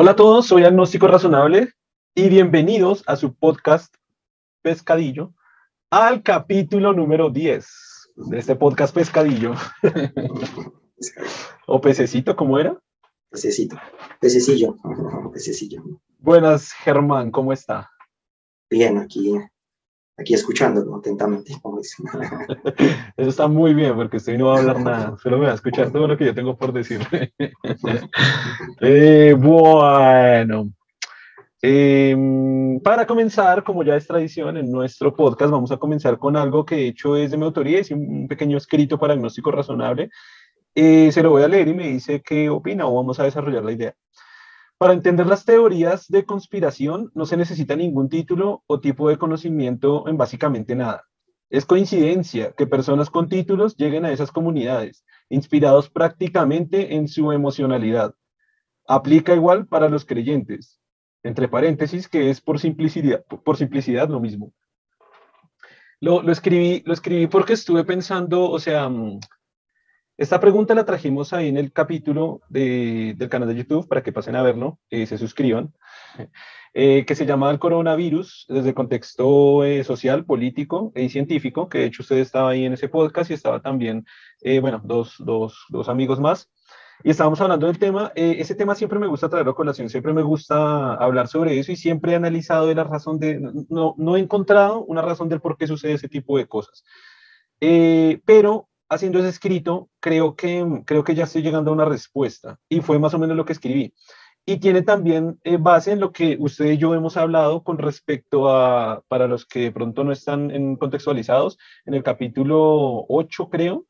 Hola a todos, soy Agnóstico Razonable y bienvenidos a su podcast Pescadillo, al capítulo número 10 de este podcast Pescadillo. o Pececito, ¿cómo era? Pececito, Pececillo, Pececillo. Buenas, Germán, ¿cómo está? Bien, aquí, aquí escuchándolo atentamente. Eso está muy bien, porque usted no va a hablar nada, solo me va a escuchar todo lo que yo tengo por decir. Eh, bueno, em, para comenzar, como ya es tradición en nuestro podcast, vamos a comenzar con algo que de hecho es de mi autoría, es un pequeño escrito para agnóstico razonable. Eh, se lo voy a leer y me dice qué opina o vamos a desarrollar la idea. Para entender las teorías de conspiración no se necesita ningún título o tipo de conocimiento en básicamente nada. Es coincidencia que personas con títulos lleguen a esas comunidades, inspirados prácticamente en su emocionalidad. Aplica igual para los creyentes, entre paréntesis, que es por simplicidad, por simplicidad lo mismo. Lo, lo, escribí, lo escribí porque estuve pensando, o sea, mm, esta pregunta la trajimos ahí en el capítulo de, del canal de YouTube para que pasen a verlo, y se suscriban, eh, que se llama el coronavirus desde el contexto eh, social, político y científico, que de hecho usted estaba ahí en ese podcast y estaba también, eh, bueno, dos, dos, dos, amigos más. Y estábamos hablando del tema, ese tema siempre me gusta traerlo a colación, siempre me gusta hablar sobre eso y siempre he analizado de la razón de, no, no he encontrado una razón del por qué sucede ese tipo de cosas. pero haciendo ese escrito, creo que, creo que ya estoy llegando a una respuesta y fue más o menos lo que escribí. Y tiene también eh, base en lo que usted y yo hemos hablado con respecto a, para los que de pronto no están en contextualizados, en el capítulo 8, creo,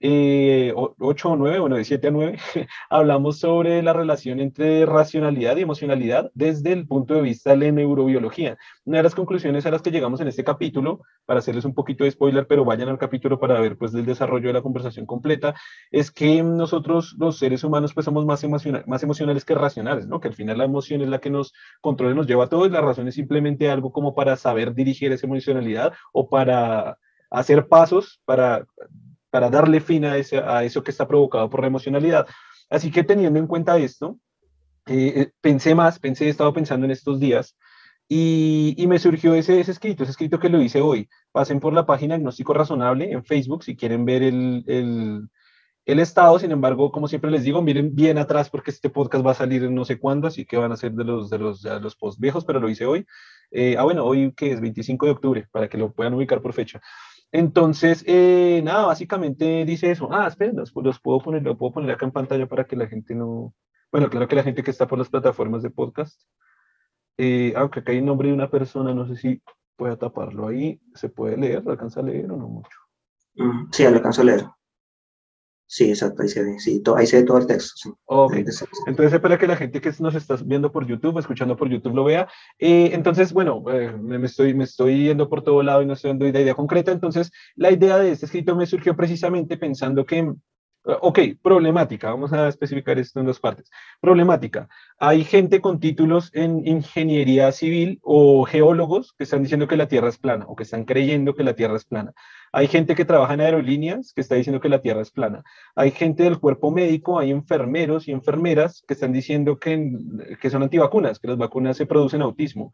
eh, 8 o 9, bueno, de 7 a 9, hablamos sobre la relación entre racionalidad y emocionalidad desde el punto de vista de la neurobiología. Una de las conclusiones a las que llegamos en este capítulo, para hacerles un poquito de spoiler, pero vayan al capítulo para ver pues el desarrollo de la conversación completa, es que nosotros los seres humanos pues somos más, más emocionales que racionales, ¿no? Que al final la emoción es la que nos controla nos lleva a todo y la razón es simplemente algo como para saber dirigir esa emocionalidad o para hacer pasos para para darle fin a, eso que está provocado por la emocionalidad. Así que teniendo en cuenta esto, eh, eh, pensé más, pensé, he estado pensando en estos días y, me surgió ese, escrito, ese escrito que lo hice hoy. Pasen por la página Agnóstico Razonable en Facebook si quieren ver el, estado. Sin embargo, como siempre les digo, miren bien atrás porque este podcast va a salir no sé cuándo, así que van a ser de los, de los, de los post viejos, pero lo hice hoy. Eh, ah, bueno, hoy que es 25 de octubre, para que lo puedan ubicar por fecha. Entonces, eh, nada, básicamente dice eso. Ah, esperen, los, puedo poner, lo puedo poner acá en pantalla para que la gente no. Bueno, claro que la gente que está por las plataformas de podcast. Eh, aunque acá hay el nombre de una persona, no sé si pueda taparlo ahí. ¿Se puede leer? ¿Lo alcanza a leer o no mucho? Mm, sí, lo alcanzo a leer. Sí, exacto, ahí se ve, sí, ahí se ve todo el texto. Sí. Entonces, espera que la gente que nos está viendo por YouTube, escuchando por YouTube, lo vea. Eh, entonces, bueno, eh, me, estoy, me estoy yendo por todo lado y no estoy dando idea concreta. Entonces, la idea de este escrito me surgió precisamente pensando que Ok, problemática, vamos a especificar esto en dos partes. Problemática, hay gente con títulos en ingeniería civil o geólogos que están diciendo que la Tierra es plana o que están creyendo que la Tierra es plana. Hay gente que trabaja en aerolíneas que está diciendo que la Tierra es plana. Hay gente del cuerpo médico, hay enfermeros y enfermeras que están diciendo que, que son antivacunas, que las vacunas se producen autismo.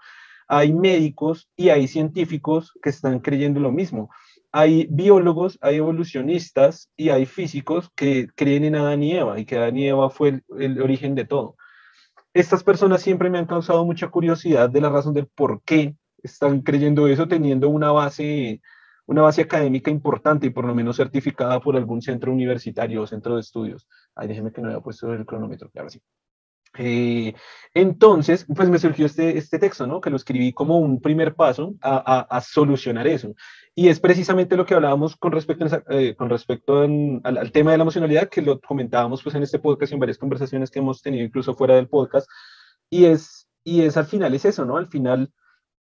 Hay médicos y hay científicos que están creyendo lo mismo hay biólogos, hay evolucionistas y hay físicos que creen en Adán y Eva y que Adán y Eva fue el, origen de todo. Estas personas siempre me han causado mucha curiosidad de la razón del por qué están creyendo eso teniendo una base, una base académica importante y por lo menos certificada por algún centro universitario o centro de estudios. Ay, déjeme que no haya puesto el cronómetro, claro, sí. Eh, entonces, pues me surgió este, este texto, ¿no? Que lo escribí como un primer paso a, a, solucionar eso. Y es precisamente lo que hablábamos con respecto, eh, con respecto al, tema de la emocionalidad, que lo comentábamos pues en este podcast y en varias conversaciones que hemos tenido incluso fuera del podcast. Y es, y es al final, es eso, ¿no? Al final,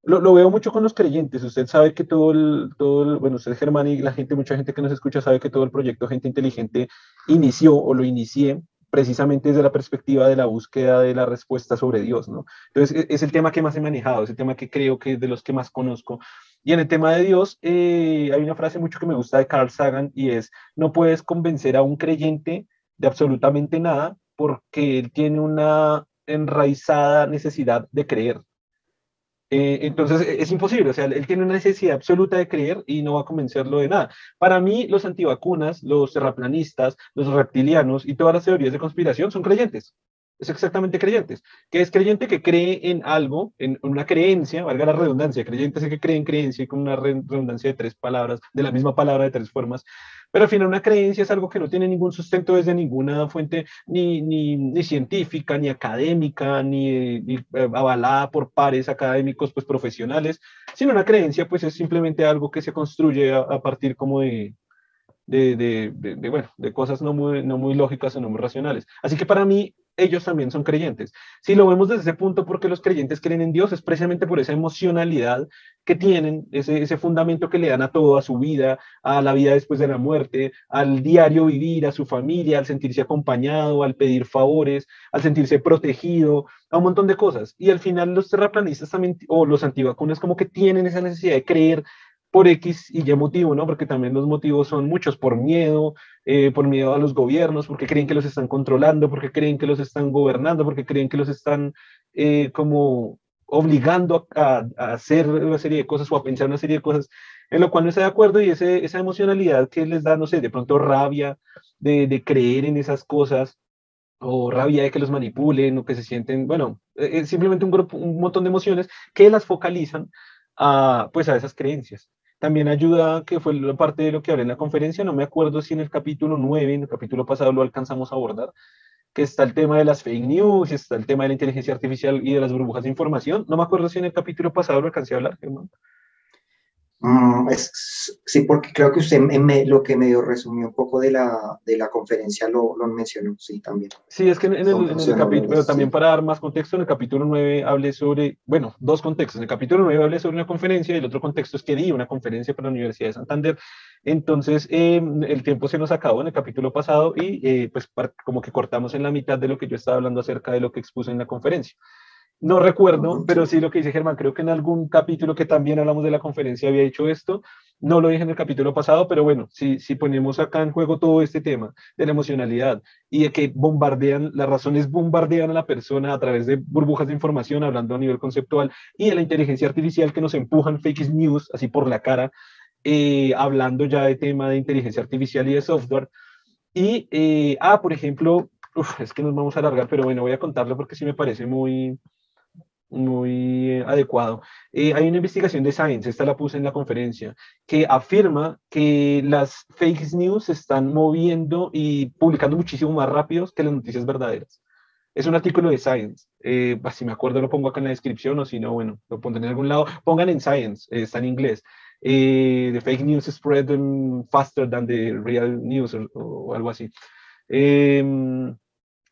lo, lo veo mucho con los creyentes. Usted sabe que todo el, todo el, bueno, usted Germán y la gente, mucha gente que nos escucha sabe que todo el proyecto Gente Inteligente inició o lo inicié precisamente desde la perspectiva de la búsqueda de la respuesta sobre Dios, ¿no? Entonces, e, es el tema que más he manejado, es el tema que creo que es de los que más conozco. Y en el tema de Dios, eh, hay una frase mucho que me gusta de Carl Sagan y es, no puedes convencer a un creyente de absolutamente nada porque él tiene una enraizada necesidad de creer. Eh, entonces e, es imposible, o sea, él tiene una necesidad absoluta de creer y no va a convencerlo de nada. Para mí, los antivacunas, los terraplanistas, los reptilianos y todas las teorías de conspiración son creyentes. Es exactamente creyentes. Que es creyente que cree en algo, en una creencia, valga la redundancia, creyente es que cree en creencia con una redundancia de tres palabras, de la misma palabra de tres formas, pero al final una creencia es algo que no tiene ningún sustento desde ninguna fuente ni, ni, ni científica, ni académica, ni, ni eh, avalada por pares académicos pues, profesionales, sino una creencia pues es simplemente algo que se construye a, partir como de, de, de, de, bueno, de cosas no muy, no muy lógicas o no muy racionales. Así que para mí ellos también son creyentes. Si lo vemos desde ese punto, porque los creyentes creen en Dios, es precisamente por esa emocionalidad que tienen, ese, ese fundamento que le dan a todo, a su vida, a la vida después de la muerte, al diario vivir, a su familia, al sentirse acompañado, al pedir favores, al sentirse protegido, a un montón de cosas. Y al final los terraplanistas también, o los antivacunas, como que tienen esa necesidad de creer por X y Y motivo, ¿no? Porque también los motivos son muchos, por miedo, eh, por miedo a los gobiernos, porque creen que los están controlando, porque creen que los están gobernando, porque creen que los están eh, como obligando a, hacer una serie de cosas o a pensar una serie de cosas en lo cual no está de acuerdo y ese, esa emocionalidad que les da, no sé, de pronto rabia de, creer en esas cosas o rabia de que los manipulen o que se sienten, bueno, es eh, simplemente un, grupo, un montón de emociones que las focalizan a, pues a esas creencias. También ayuda, que fue parte de lo que hablé en la conferencia, no me acuerdo si en el capítulo 9, en el capítulo pasado lo alcanzamos a abordar, que está el tema de las fake news, está el tema de la inteligencia artificial y de las burbujas de información. No me acuerdo si en el capítulo pasado lo alcancé a hablar, Germán. Mm, es, sí, porque creo que usted me, lo que medio resumió un poco de la, de la conferencia lo, lo mencionó, sí, también. Sí, es que en, el, en el capítulo, pero también sí. para dar más contexto, en el capítulo 9 hablé sobre, bueno, dos contextos. En el capítulo 9 hablé sobre una conferencia y el otro contexto es que di una conferencia para la Universidad de Santander. Entonces, eh, el tiempo se nos acabó en el capítulo pasado y eh, pues como que cortamos en la mitad de lo que yo estaba hablando acerca de lo que expuse en la conferencia. No recuerdo, pero sí lo que dice Germán, creo que en algún capítulo que también hablamos de la conferencia había hecho esto. No lo dije en el capítulo pasado, pero bueno, si, si ponemos acá en juego todo este tema de la emocionalidad y de que bombardean, las razones bombardean a la persona a través de burbujas de información, hablando a nivel conceptual, y de la inteligencia artificial que nos empujan fake news así por la cara, eh, hablando ya de tema de inteligencia artificial y de software. Y, eh, ah, por ejemplo, uf, es que nos vamos a alargar, pero bueno, voy a contarlo porque sí me parece muy, muy adecuado. Eh, hay una investigación de Science, esta la puse en la conferencia, que afirma que las fake news se están moviendo y publicando muchísimo más rápido que las noticias verdaderas. Es un artículo de Science. Eh, si me acuerdo lo pongo acá en la descripción o si no, bueno, lo pondré en algún lado. Pongan en Science, eh, está en inglés. Eh, the fake news spread faster than the real news o, o algo así. Eh,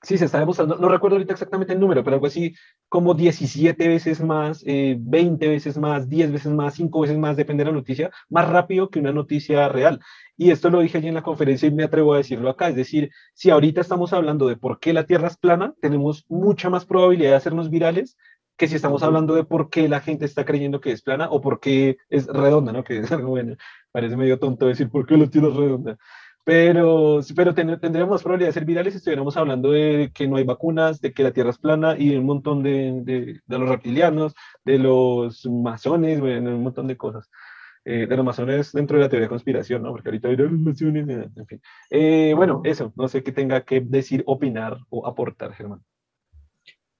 sí, se está demostrando, no recuerdo ahorita exactamente el número, pero algo así como 17 veces más, eh, 20 veces más, 10 veces más, 5 veces más, depende de la noticia, más rápido que una noticia real. Y esto lo dije allí en la conferencia y me atrevo a decirlo acá. Es decir, si ahorita estamos hablando de por qué la Tierra es plana, tenemos mucha más probabilidad de hacernos virales que si estamos hablando de por qué la gente está creyendo que es plana o por qué es redonda, ¿no? Que es algo bueno. Parece medio tonto decir por qué la Tierra es redonda. Pero, pero ten, tendríamos probabilidad de ser virales si estuviéramos hablando de que no hay vacunas, de que la Tierra es plana y un montón de, de, de los reptilianos, de los masones, bueno, un montón de cosas. Eh, de los masones dentro de la teoría de conspiración, ¿no? Porque ahorita hay masones, en fin. Eh, bueno, eso, no sé qué tenga que decir, opinar o aportar, Germán.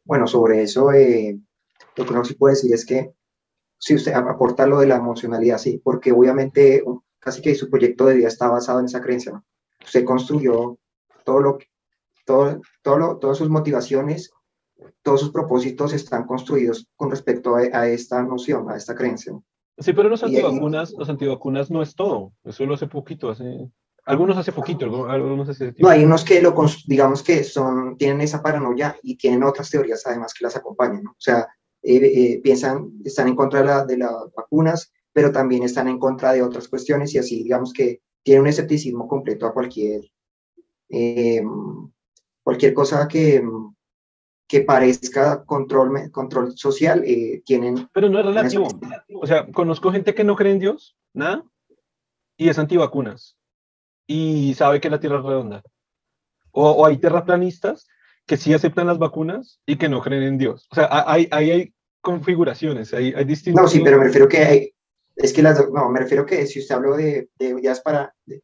Bueno, sobre eso, eh, lo que no se puede decir es que si usted aporta lo de la emocionalidad, sí, porque obviamente casi que su proyecto de vida está basado en esa creencia. ¿no? Usted construyó todo lo, todo, todo lo, todas sus motivaciones, todos sus propósitos están construidos con respecto a, a esta noción, a esta creencia. ¿no? Sí, pero los antivacunas, los antivacunas no es todo. Eso lo hace poquito, hace algunos hace poquito, algunos hace No, hay unos que lo, digamos que son, tienen esa paranoia y tienen otras teorías además que las acompañan, ¿no? O sea, eh, eh, piensan, están en contra de, la, de las vacunas, pero también están en contra de otras cuestiones y así digamos que tiene un escepticismo completo a cualquier, eh, cualquier cosa que, que parezca control, control social, eh, tienen... Pero no es relativo. O sea, conozco gente que no cree en Dios, nada, y es antivacunas, y sabe que la Tierra es redonda. O, o hay terraplanistas que sí aceptan las vacunas y que no creen en Dios. O sea, hay, hay, hay configuraciones, hay, hay distintos... No, sí, pero me refiero que hay, es que las, no, me refiero que si usted habló de, de ideas, para, de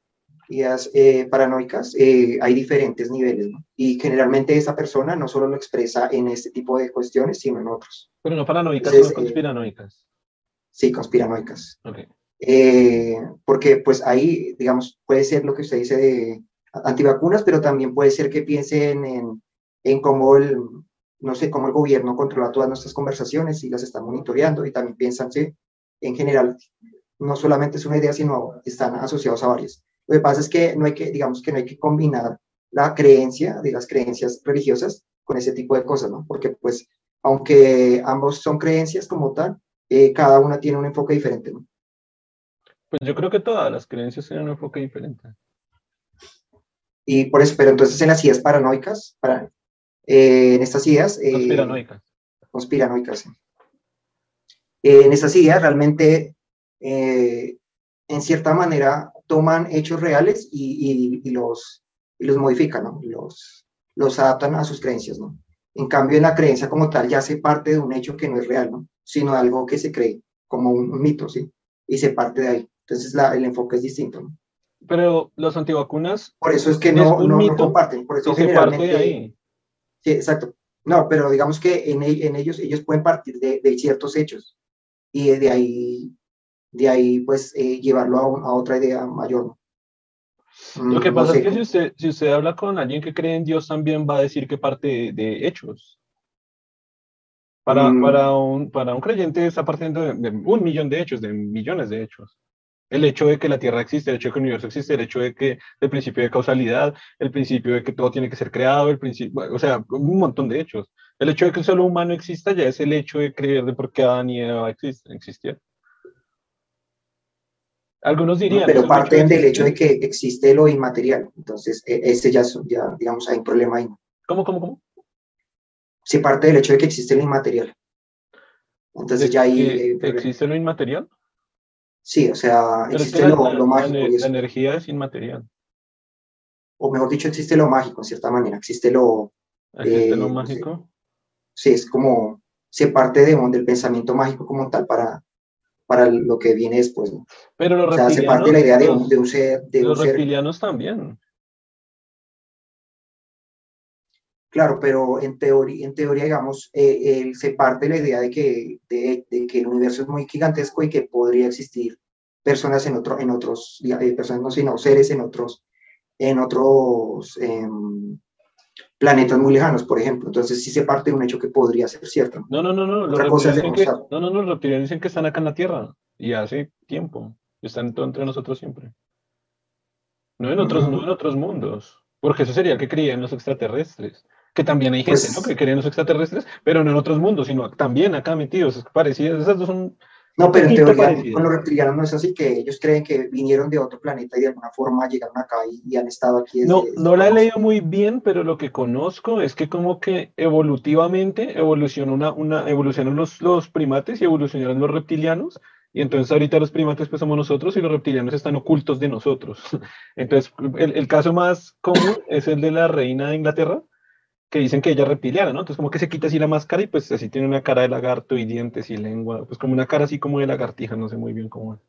ideas eh, paranoicas, eh, hay diferentes niveles, ¿no? Y generalmente esa persona no solo lo expresa en este tipo de cuestiones, sino en otros. Pero no paranoicas, sino eh, conspiranoicas. sí, conspiranoicas. Okay. porque pues ahí, digamos, puede ser lo que usted dice de antivacunas, pero también puede ser que piensen en, en cómo el, no sé, cómo el gobierno controla todas nuestras conversaciones y las está monitoreando y también piensan, sí, en general, no solamente es una idea, sino están asociados a varias. Lo que pasa es que no hay que, digamos que no hay que combinar la creencia de las creencias religiosas con ese tipo de cosas, ¿no? Porque pues, aunque ambos son creencias como tal, eh, cada una tiene un enfoque diferente, ¿no? Pues yo creo que todas las creencias tienen un enfoque diferente. Y por eso, pero entonces en las ideas paranoicas, para, eh, en estas ideas... Eh, conspiranoicas. Conspiranoicas, sí. Eh, en estas ideas realmente, eh, en cierta manera, toman hechos reales y, los, los modifican, ¿no? los, los adaptan a sus creencias. ¿no? En cambio, en la creencia como tal ya se parte de un hecho que no es real, ¿no? sino de algo que se cree como un, mito, ¿sí? y se parte de ahí. Entonces la, el enfoque es distinto. ¿no? Pero los antivacunas. Por eso es que no, no, no, comparten. Por eso generalmente. de ahí. Sí, exacto. No, pero digamos que en, en ellos, ellos pueden partir de, de, ciertos hechos y de ahí, de ahí pues eh, llevarlo a, otra idea mayor. Lo que mm, pasa es que si usted, si usted habla con alguien que cree en Dios, también va a decir que parte de, hechos. Para, mm. para, un, para un creyente está partiendo de, un millón de hechos, de millones de hechos. El hecho de que la Tierra existe, el hecho de que el universo existe, el hecho de que el principio de causalidad, el principio de que todo tiene que ser creado, el principio, o sea, un montón de hechos. El hecho de que el solo humano exista ya es el hecho de creer de por qué Adán y Eva existieron. Algunos dirían. pero parten del hecho de que existe lo inmaterial. Entonces, e, ese ya, ya, digamos, hay un problema ahí. ¿Cómo, cómo, cómo? Se parte del hecho de que existe lo inmaterial. Entonces, ya ahí. ¿Existe lo inmaterial? Sí, o sea, existe lo, mágico. La, energía es inmaterial. O mejor dicho, existe lo mágico, en cierta manera. Existe lo. ¿Existe lo eh, mágico? Sí, es como, se parte de, del pensamiento mágico como tal para, para lo que viene después. Pero los o sea, se parte de la idea de un, de un ser. De los un reptilianos también. Claro, pero en teoría, en teoría digamos, eh, se parte de la idea de que, de, de, que el universo es muy gigantesco y que podría existir personas en, otro, en otros, eh, personas no, sino seres en otros, en otros, eh, planetas muy lejanos, por ejemplo. Entonces sí se parte de un hecho que podría ser cierto. No, no, no, no. Los reptilianos, que, no, no, no, los reptilianos dicen que están acá en la Tierra y hace tiempo. Están entre nosotros siempre. No en otros, no en otros mundos. Porque eso sería que creían los extraterrestres. Que también hay gente, ¿no? Pues que creen los extraterrestres, pero no en otros mundos, sino también acá metidos. Parecidas. Esas dos son no, pero en teoría con los reptilianos no es así, que ellos creen que vinieron de otro planeta y de alguna forma llegaron acá y, han estado aquí. no, no la he leído muy bien, pero lo que conozco es que como que evolutivamente evolucionó una, una, evolucionaron los, los primates y evolucionaron los reptilianos, y entonces ahorita los primates pues somos nosotros y los reptilianos están ocultos de nosotros. Entonces, el, el caso más común es el de la reina de Inglaterra, que dicen que ella es reptiliana, ¿no? Entonces como que se quita así la máscara y pues así tiene una cara de lagarto y dientes y lengua, pues como una cara así como de lagartija, no sé muy bien cómo es.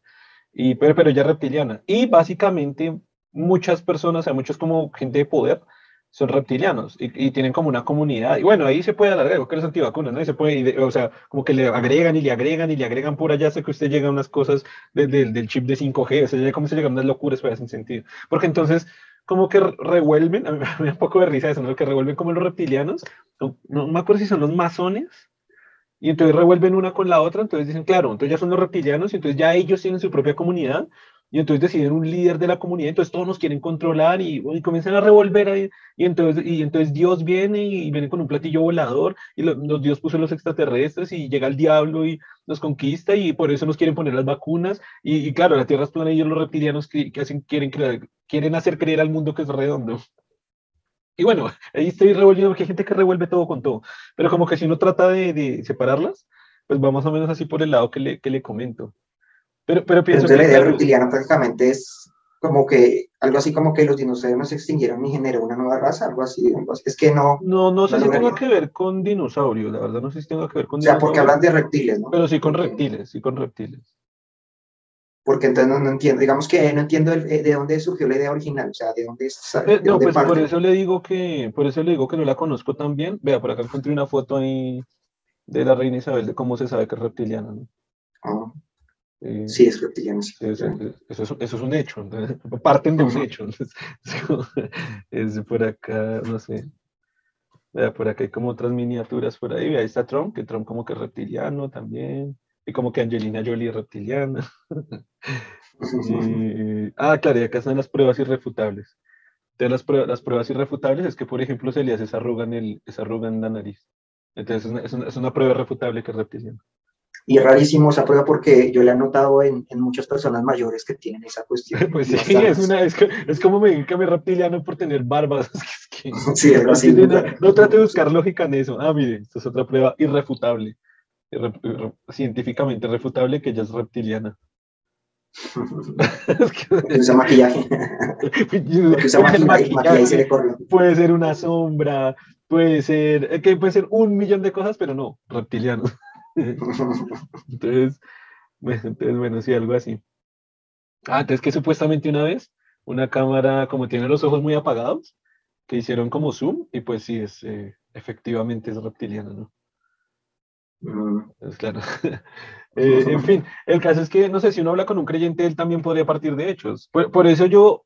Y, pero, pero ella es reptiliana. Y básicamente muchas personas, o sea, muchos como gente de poder, son reptilianos y, tienen como una comunidad. Y bueno, ahí se puede alargar, porque los antivacunas, ¿no? Y se puede, o sea, como que le agregan y le agregan y le agregan por allá, sé que usted llega a unas cosas del chip de 5G, o sea, ya como se llegan unas locuras, para sin sentido. Porque entonces como que revuelven, a mí me da un poco de risa eso, ¿no? que revuelven como los reptilianos, no, me acuerdo si son los masones, y entonces revuelven una con la otra, entonces dicen, claro, entonces ya son los reptilianos, y entonces ya ellos tienen su propia comunidad, y entonces deciden un líder de la comunidad, entonces todos nos quieren controlar y, comienzan a revolver ahí, y entonces, y entonces Dios viene y, viene con un platillo volador, y los Dios puso los extraterrestres, y llega el diablo y nos conquista, y por eso nos quieren poner las vacunas, y, claro, la Tierra es plana y ellos los reptilianos que, hacen, quieren, quieren hacer creer al mundo que es redondo. Y bueno, ahí estoy revolviendo porque hay gente que revuelve todo con todo, pero como que si uno trata de, de separarlas, pues va más o menos así por el lado que le, que le comento. Pero, pero pienso Entonces, que. la idea reptiliana prácticamente es como que algo así como que los dinosaurios no se extinguieron y generó una nueva raza, algo así, Es que no. No, no sé si tenga que ver con dinosaurios, la verdad, no sé si tenga que ver con O sea, porque hablan de reptiles, ¿no? Pero sí con reptiles, sí con reptiles. Porque entonces no, entiendo, digamos que no entiendo eh, de dónde surgió la idea original, o sea, de dónde eh, no, pues por eso le digo que, por eso le digo que no la conozco tan bien. Vea, por acá encontré una foto ahí de la reina Isabel de cómo se sabe que es reptiliana, ¿no? Ah. Eh, sí, es reptiliano. eso, es, un hecho, parten de un hecho. es por acá, no sé. Vea, por acá hay como otras miniaturas por ahí. Vea, ahí está Trump, que Trump como que es reptiliano también. Y como que Angelina Jolie reptiliana. ah, claro, y acá están las pruebas irrefutables. Entonces, las, pruebas, las pruebas irrefutables es que, por ejemplo, se le hace esa arruga en, el, esa arruga en la nariz. Entonces, es una, es una, es una prueba irrefutable que es reptiliano. Y es rarísimo esa prueba porque yo la he notado en, en muchas personas mayores que tienen esa cuestión. Pues sí, es, una, es, es, como me que me reptiliano por tener barbas. que, sí, es así. No, no, trate de buscar lógica en eso. Ah, mire, esto es otra prueba irrefutable. Científicamente refutable que ella es reptiliana. usa maquillaje. usa maquillaje, maquillaje se le Puede ser una sombra, puede ser, que puede ser un millón de cosas, pero no, reptiliano. entonces, bueno, sí, algo así. Ah, entonces que supuestamente una vez una cámara, como tiene los ojos muy apagados, que hicieron como zoom, y pues sí, es, eh, efectivamente es reptiliano, ¿no? Mm. Es claro. Eh, en fin, el caso es que, no sé, si uno habla con un creyente, él también podría partir de hechos. por, eso yo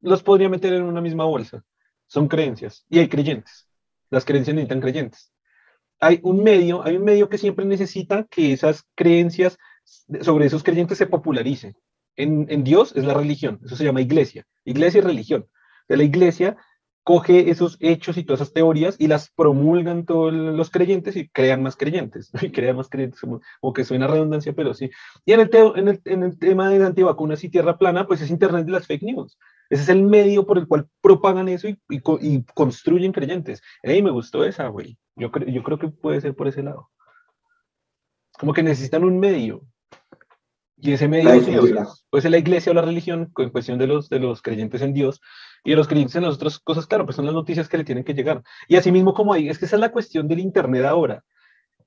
los podría meter en una misma bolsa. Son creencias. Y hay creyentes. Las creencias necesitan creyentes hay un medio, hay un medio que siempre necesita que esas creencias sobre esos creyentes se popularicen. En, en, Dios es la religión, eso se llama iglesia, iglesia y religión. De la iglesia coge esos hechos y todas esas teorías y las promulgan todos los creyentes y crean más creyentes, y crean más creyentes, como, que suena redundancia, pero sí. Y en el, en el, en el tema de antivacunas y tierra plana, pues es Internet de las fake news. Ese es el medio por el cual propagan eso y, y, construyen creyentes. Ey, me gustó esa, güey. Yo, yo creo que puede ser por ese lado. Como que necesitan un medio. Y ese medio puede ser la iglesia o la religión, en cuestión de los, de los creyentes en Dios, y los creyentes en las otras cosas, claro, pues son las noticias que le tienen que llegar. Y así mismo como ahí, es que esa es la cuestión del Internet ahora,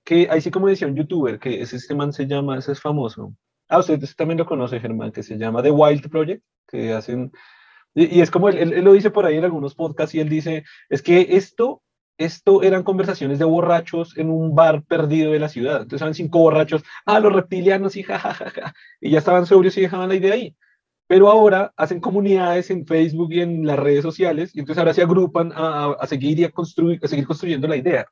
que ahí sí como decía un youtuber, que ese este man se llama, ese es famoso. Ah, usted también lo conoce, Germán, que se llama The Wild Project, que hacen y, es como él, él, lo dice por ahí en algunos podcasts y él dice, es que esto, esto eran conversaciones de borrachos en un bar perdido de la ciudad. Entonces eran cinco borrachos, ah, los reptilianos y jajajaja. Y ya estaban sobrios y dejaban la idea ahí. Pero ahora hacen comunidades en Facebook y en las redes sociales y entonces ahora se agrupan a, a seguir y a, construir, a seguir construyendo la idea.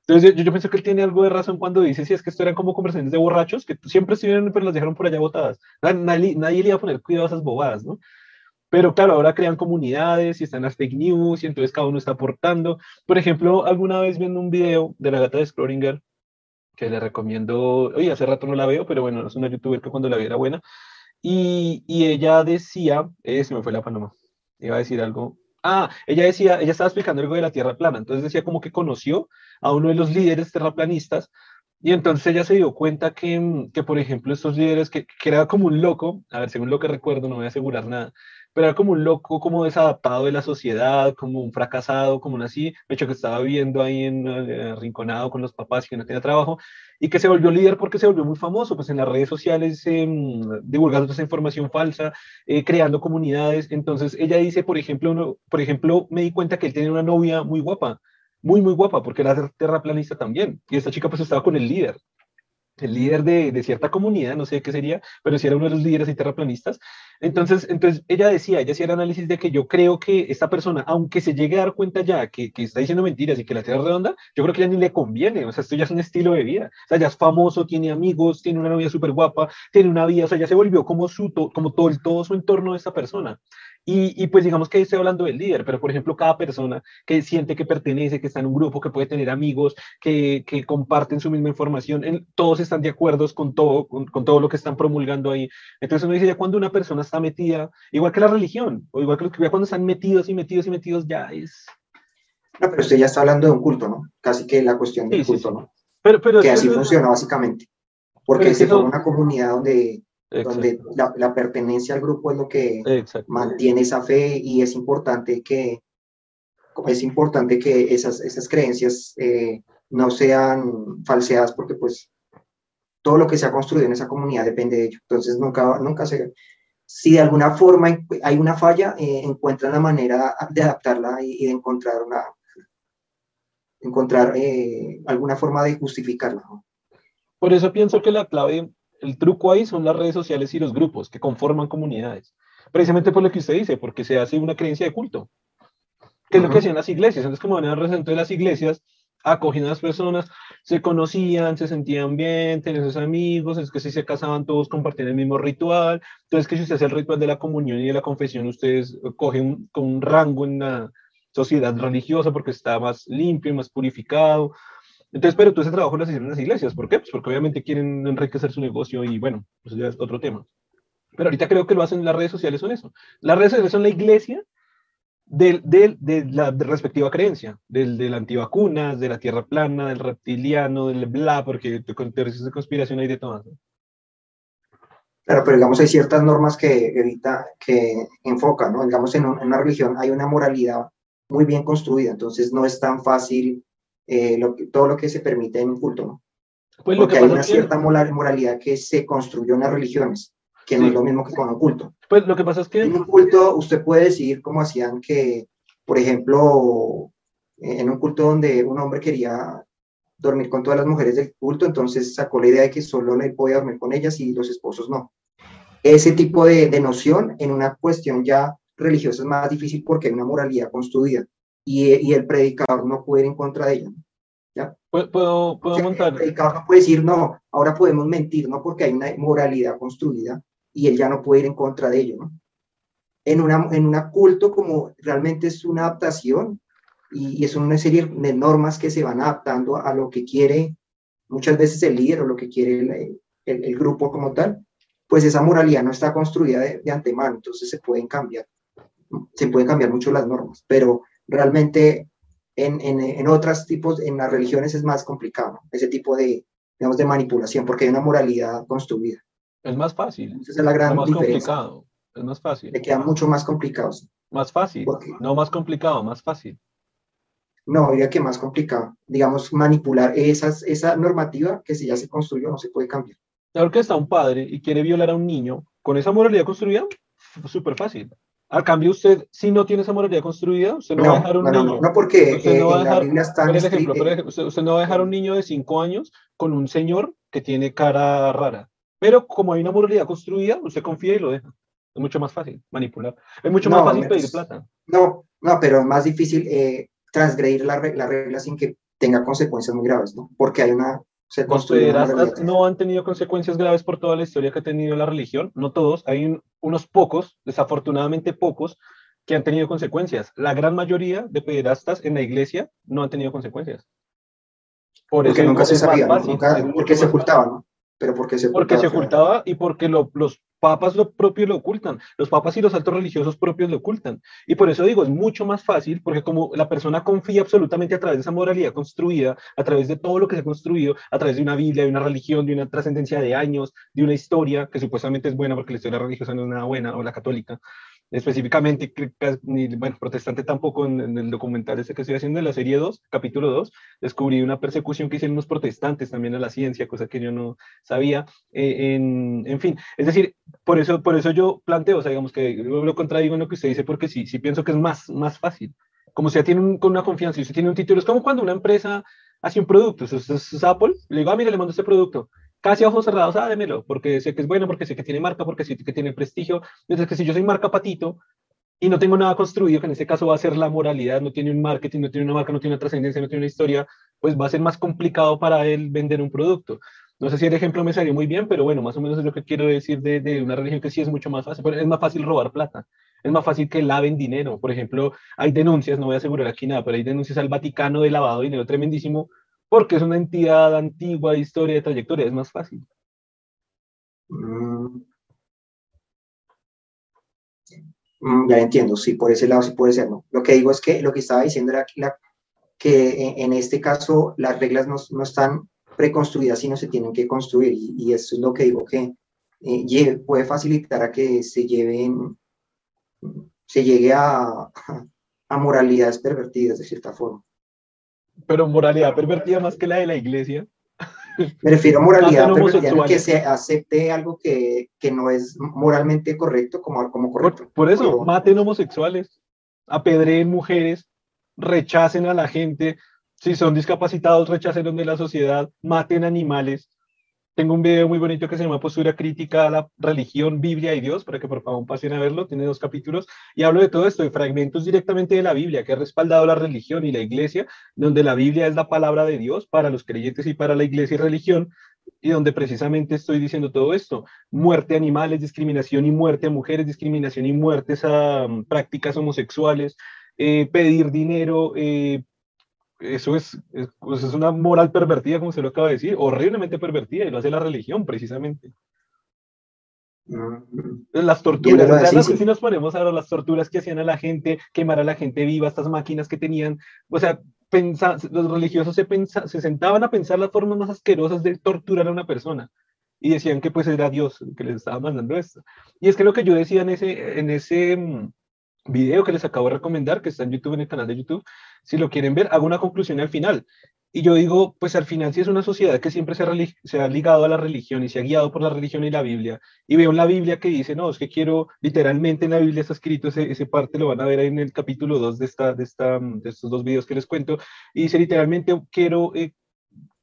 Entonces yo, yo, pienso que él tiene algo de razón cuando dice si es que esto eran como conversaciones de borrachos que siempre estuvieron pero las dejaron por allá botadas. Nadie, nadie le iba a poner cuidado a esas bobadas, ¿no? Pero claro, ahora crean comunidades y están las fake news y entonces cada uno está aportando. Por ejemplo, alguna vez viendo un video de la gata de Schrödinger, que le recomiendo, oye, hace rato no la veo, pero bueno, es una youtuber que cuando la vi era buena. Y, y ella decía, eh, se me fue la panoma, iba a decir algo. Ah, ella decía, ella estaba explicando algo de la Tierra plana, entonces decía como que conoció a uno de los líderes terraplanistas y entonces ella se dio cuenta que, que por ejemplo, estos líderes, que, que, era como un loco, a ver, según lo que recuerdo, no voy a asegurar nada, pero era como un loco, como desadaptado de la sociedad, como un fracasado, como un así, de hecho que estaba viviendo ahí en eh, rinconado con los papás y que no tenía trabajo, y que se volvió líder porque se volvió muy famoso, pues en las redes sociales, eh, divulgando esa información falsa, eh, creando comunidades. Entonces ella dice, por ejemplo, por ejemplo, me di cuenta que él tenía una novia muy guapa, muy, muy guapa, porque era terraplanista también, y esta chica pues estaba con el líder el líder de, de, cierta comunidad, no sé qué sería, pero sí era uno de los líderes y terraplanistas. Entonces, entonces ella decía, ella hacía el análisis de que yo creo que esta persona, aunque se llegue a dar cuenta ya que, que, está diciendo mentiras y que la Tierra es redonda, yo creo que ya ni le conviene, o sea, esto ya es un estilo de vida, o sea, ya es famoso, tiene amigos, tiene una novia súper guapa, tiene una vida, o sea, ya se volvió como, su, como todo, todo su entorno de esta persona. Y, pues digamos que estoy hablando del líder, pero por ejemplo, cada persona que siente que pertenece, que está en un grupo, que puede tener amigos, que, que comparten su misma información, en, todos están de acuerdo con todo, con, todo lo que están promulgando ahí. Entonces uno dice, ya cuando una persona está metida, igual que la religión, o igual que ya cuando están metidos y metidos y metidos, ya es... No, pero usted ya está hablando de un culto, ¿no? Casi que la cuestión del culto, ¿no? Pero, pero que así funciona básicamente. Porque se forma una comunidad donde donde la, pertenencia al grupo es lo que mantiene esa fe y es importante que es importante que esas, esas creencias eh, no sean falseadas porque pues todo lo que se ha construido en esa comunidad depende de ello. Entonces nunca, nunca se... Si de alguna forma hay una falla, eh, encuentran la manera de adaptarla y, de encontrar una encontrar eh, alguna forma de justificarla. Por eso pienso que la clave el truco ahí son las redes sociales y los grupos que conforman comunidades. Precisamente por lo que usted dice, porque se hace una creencia de culto. Que es lo que hacían las iglesias. Entonces, como manera de las iglesias, acogían a las personas, se conocían, se sentían bien, tenían sus amigos, es que si se casaban todos compartían el mismo ritual. Entonces, que si usted hace el ritual de la comunión y de la confesión, ustedes cogen con un rango en la sociedad religiosa porque está más limpio y más purificado. Entonces, pero todo ese trabajo lo hicieron las iglesias. ¿Por qué? Pues porque obviamente quieren enriquecer su negocio y bueno, eso ya es otro tema. Pero ahorita creo que lo hacen las redes sociales, son eso. Las redes sociales son la iglesia de, de la respectiva creencia, del, de la antivacunas, de la tierra plana, del reptiliano, del bla, porque con teorías de conspiración hay de todo. Claro, pero digamos hay ciertas normas que evita, que enfocan, ¿no? Digamos en, en una religión hay una moralidad muy bien construida, entonces no es tan fácil eh, lo todo lo que se permite en un culto, ¿no? Pues Porque hay una cierta moralidad que se construyó en las religiones, que no es lo mismo que con un culto. Pues lo que pasa es que... En un culto usted puede decir, como hacían que, por ejemplo, en un culto donde un hombre quería dormir con todas las mujeres del culto, entonces sacó la idea de que solo él podía dormir con ellas y los esposos no. Ese tipo de, de noción en una cuestión ya religiosa es más difícil porque hay una moralidad construida y, y, el predicador no puede ir en contra de ella. ¿ya? ¿Puedo, puedo montar? El predicador no puede decir, no, ahora podemos mentir, ¿no? Porque hay una moralidad construida y él ya no puede ir en contra de ello, ¿no? En una, en una culto como realmente es una adaptación y, es una serie de normas que se van adaptando a lo que quiere muchas veces el líder o lo que quiere el, el, grupo como tal, pues esa moralidad no está construida de, de, antemano, entonces se pueden cambiar, se pueden cambiar mucho las normas, pero realmente en, en, en otros tipos, en las religiones es más complicado, ese tipo de, digamos, de manipulación, porque hay una moralidad construida. Es más fácil. Esa es la gran más complicado. Es más fácil. Le quedan mucho más complicados. Más fácil. No más complicado, más fácil. No, diría que más complicado. Digamos, manipular esas, esa normativa que si ya se construyó no se puede cambiar. Claro que está un padre y quiere violar a un niño, con esa moralidad construida, súper fácil. A cambio, usted, si no tiene esa moralidad construida, usted no, va a dejar un niño. No, porque usted no, va a dejar, usted, no va a dejar un niño de 5 años con un señor que tiene cara rara. Pero como hay una moralidad construida, usted confía y lo deja. Es mucho más fácil manipular. Es mucho más fácil pedir plata. No, no, pero es más difícil eh, transgredir la, la regla sin que tenga consecuencias muy graves, ¿no? Porque hay una los no han tenido consecuencias graves por toda la historia que ha tenido la religión, no todos, hay unos pocos, desafortunadamente pocos, que han tenido consecuencias. La gran mayoría de pederastas en la iglesia no han tenido consecuencias. Por porque nunca se sabía, porque se ocultaban, ¿no? Pero porque se ocultaba. Porque se ocultaba y porque los papas lo propio lo ocultan, los papas y los altos religiosos propios lo ocultan. Y por eso digo, es mucho más fácil, porque como la persona confía absolutamente a través de esa moralidad construida, a través de todo lo que se ha construido, a través de una Biblia, de una religión, de una trascendencia de años, de una historia que supuestamente es buena porque la historia religiosa no es nada buena, o la católica, específicamente, ni, bueno, protestante tampoco, en, el documental ese que estoy haciendo, en la serie 2, capítulo 2, descubrí una persecución que hicieron los protestantes también a la ciencia, cosa que yo no sabía, eh, en, en, fin, es decir, por eso, por eso yo planteo, o sea, digamos que lo contradigo en lo que usted dice, porque sí, sí pienso que es más, más fácil, como si tiene un, con una confianza, y usted tiene un título, es como cuando una empresa hace un producto, es Apple, le digo, ah, mire, le mando este producto, casi ojos cerrados, ah, démelo, porque sé que es bueno, porque sé que tiene marca, porque sé que tiene prestigio. Mientras que si yo soy marca patito y no tengo nada construido, que en este caso va a ser la moralidad, no tiene un marketing, no tiene una marca, no tiene una trascendencia, no tiene una historia, pues va a ser más complicado para él vender un producto. No sé si el ejemplo me salió muy bien, pero bueno, más o menos es lo que quiero decir de, de una religión que sí es mucho más fácil. Es más fácil robar plata, es más fácil que laven dinero. Por ejemplo, hay denuncias, no voy a asegurar aquí nada, pero hay denuncias al Vaticano de lavado de dinero tremendísimo porque es una entidad antigua, de historia, de trayectoria, es más fácil. Mm. Mm, ya entiendo, sí, por ese lado sí puede ser, ¿no? Lo que digo es que lo que estaba diciendo era que, en este caso las reglas no, están preconstruidas, sino se tienen que construir, y, eso es lo que digo que eh, puede facilitar a que se lleven, se llegue a, a moralidades pervertidas de cierta forma. Pero moralidad pervertida más que la de la iglesia. Me refiero a moralidad pervertida, que se acepte algo que, que, no es moralmente correcto como, como correcto. Por, eso, maten homosexuales, apedreen mujeres, rechacen a la gente, si son discapacitados, rechacen de la sociedad, maten animales. Tengo un video muy bonito que se llama Postura Crítica a la Religión, Biblia y Dios, para que por favor pasen a verlo, tiene dos capítulos, y hablo de todo esto, de fragmentos directamente de la Biblia, que ha respaldado la religión y la iglesia, donde la Biblia es la palabra de Dios para los creyentes y para la iglesia y religión, y donde precisamente estoy diciendo todo esto, muerte a animales, discriminación y muerte a mujeres, discriminación y muertes a um, prácticas homosexuales, eh, pedir dinero, eh, eso es, pues, es, una moral pervertida, como se lo acaba de decir, horriblemente pervertida, y lo hace la religión, precisamente. Mm. Las torturas, si nos ponemos a las torturas que hacían a la gente, quemar a la gente viva, estas máquinas que tenían, o sea, los religiosos se, se sentaban a pensar las formas más asquerosas de torturar a una persona y decían que pues era Dios que les estaba mandando esto. Y es que lo que yo decía en ese, en ese mm, video que les acabo de recomendar, que está en YouTube, en el canal de YouTube, si lo quieren ver, hago una conclusión al final. Y yo digo, pues al final si es una sociedad que siempre se, se, ha ligado a la religión y se ha guiado por la religión y la Biblia, y veo en la Biblia que dice, no, es que quiero, literalmente en la Biblia está escrito, ese, ese parte lo van a ver ahí en el capítulo 2 de, esta, de, esta, de estos dos videos que les cuento, y dice literalmente, quiero, eh,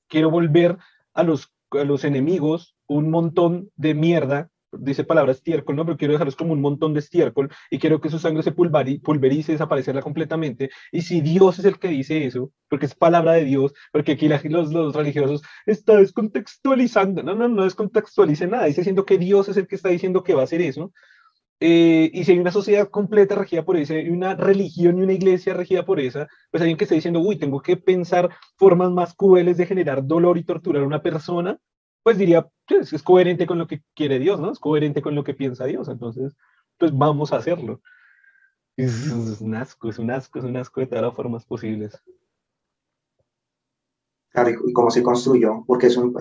quiero volver a los, a los enemigos un montón de mierda dice palabra estiércol, ¿no? Pero quiero dejarlos como un montón de estiércol y quiero que su sangre se pulverice, desaparecerla completamente. Y si Dios es el que dice eso, porque es palabra de Dios, porque aquí los, los religiosos está descontextualizando, no, no, no descontextualice nada, dice diciendo que Dios es el que está diciendo que va a hacer eso. Eh, y si hay una sociedad completa regida por esa, y una religión y una iglesia regida por esa, pues alguien que está diciendo, uy, tengo que pensar formas más crueles de generar dolor y torturar a una persona, pues diría, pues, es coherente con lo que quiere Dios, ¿no? Es coherente con lo que piensa Dios, entonces, pues vamos a hacerlo. Es, un asco, es un asco, es un asco de todas las formas posibles. Claro, y cómo se construyó, porque es un,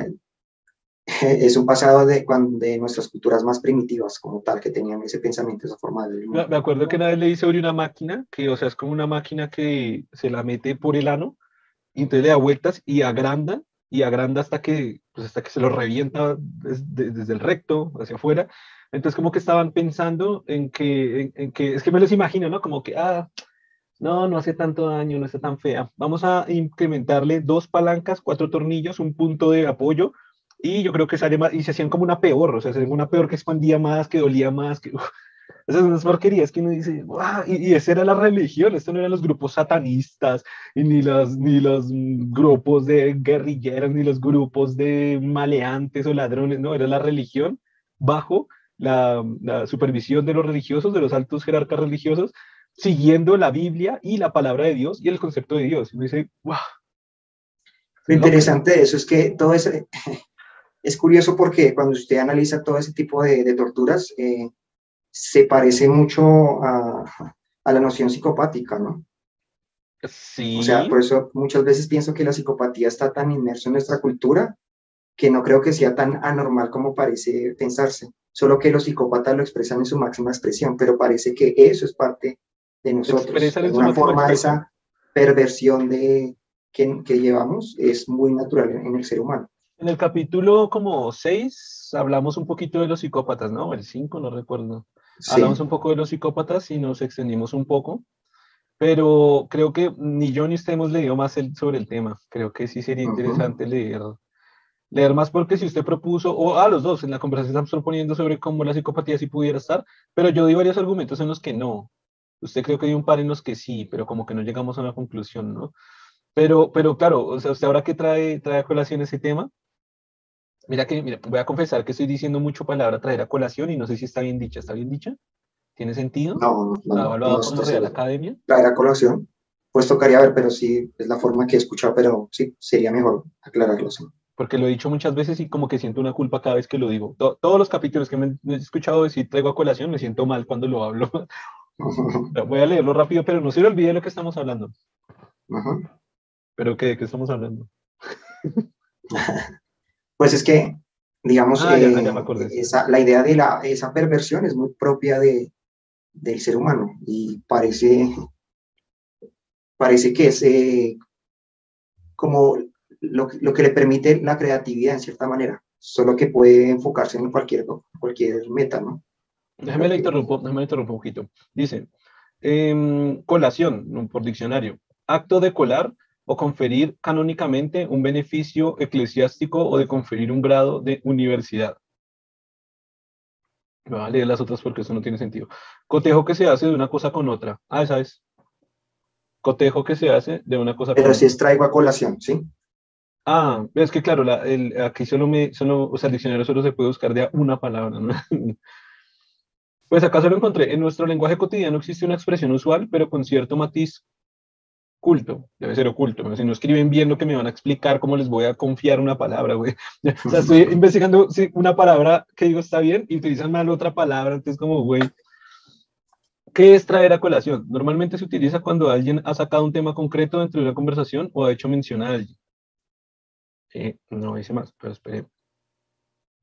es un pasado de, de nuestras culturas más primitivas, como tal, que tenían ese pensamiento, esa forma de... Me acuerdo que una vez leí sobre una máquina, que, o sea, es como una máquina que se la mete por el ano, y entonces le da vueltas y agranda y agranda hasta que, pues hasta que se lo revienta desde, el recto hacia afuera. Entonces como que estaban pensando en que, en, que, es que me los imagino, ¿no? Como que, ah, no, no hace tanto daño, no está tan fea. Vamos a incrementarle dos palancas, cuatro tornillos, un punto de apoyo, y yo creo que sale más, y se hacían como una peor, o sea, se una peor que expandía más, que dolía más, que... Esas son las porquerías que uno dice, y, esa era la religión, esto no eran los grupos satanistas, y ni los, ni los grupos de guerrilleros, ni los grupos de maleantes o ladrones, no, era la religión bajo la, supervisión de los religiosos, de los altos jerarcas religiosos, siguiendo la Biblia y la palabra de Dios y el concepto de Dios. Y uno dice, wow. Lo interesante de eso es que todo eso es curioso porque cuando usted analiza todo ese tipo de, torturas, eh, se parece mucho a, a la noción psicopática, ¿no? Sí. O sea, por eso muchas veces pienso que la psicopatía está tan inmersa en nuestra cultura que no creo que sea tan anormal como parece pensarse. Solo que los psicópatas lo expresan en su máxima expresión, pero parece que eso es parte de nosotros. De una forma, esa perversión de, que, que, llevamos es muy natural en, en el ser humano. En el capítulo como 6 hablamos un poquito de los psicópatas, ¿no? El 5, no recuerdo. Hablamos un poco de los psicópatas y nos extendimos un poco, pero creo que ni yo ni usted hemos leído más sobre el tema. Creo que sí sería interesante leer, leer más porque si usted propuso, o a los dos, en la conversación estamos proponiendo sobre cómo la psicopatía sí pudiera estar, pero yo di varios argumentos en los que no. Usted creo que hay un par en los que sí, pero como que no llegamos a una conclusión, ¿no? Pero, pero claro, o sea, usted ahora que trae, trae a colación ese tema, Mira que, mira, voy a confesar que estoy diciendo mucho palabra traer a colación y no sé si está bien dicha. ¿Está bien dicha? ¿Tiene sentido? No, no. ¿Está evaluado no, Real Academia? Traer a colación. Pues tocaría ver, pero sí, es la forma que he escuchado, pero sí, sería mejor aclararlo. Sí. Porque lo he dicho muchas veces y como que siento una culpa cada vez que lo digo. todos los capítulos que me he escuchado decir traigo a colación, me siento mal cuando lo hablo. voy a leerlo rápido, pero no se le olvide de lo que estamos hablando. ¿Pero qué, de qué estamos hablando? Pues es que Digamos, ah, esa, la idea de la, esa perversión es muy propia de, del ser humano y parece, parece que es eh, como lo, lo, que le permite la creatividad en cierta manera, solo que puede enfocarse en cualquier, cualquier meta, ¿no? Déjame le interrumpo, déjame interrumpo un poquito. Dice, em, colación, por diccionario, acto de colar o conferir canónicamente un beneficio eclesiástico o de conferir un grado de universidad. Me voy a leer las otras porque eso no tiene sentido. Cotejo que se hace de una cosa con otra. Ah, esa es. Cotejo que se hace de una cosa con otra. Pero si es traigo a colación, ¿sí? Ah, es que claro, la, el, aquí solo me, solo, o sea, el diccionario solo se puede buscar de una palabra, ¿no? Pues acaso lo encontré. En nuestro lenguaje cotidiano existe una expresión usual, pero con cierto matiz oculto, debe ser oculto, si no escriben bien lo que me van a explicar, ¿cómo les voy a confiar una palabra, güey? O sea, estoy investigando si una palabra que digo está bien y utilizan mal otra palabra, entonces como, güey, ¿qué es traer a colación? Normalmente se utiliza cuando alguien ha sacado un tema concreto dentro de una conversación o ha hecho mención a alguien. no dice más, pero espere.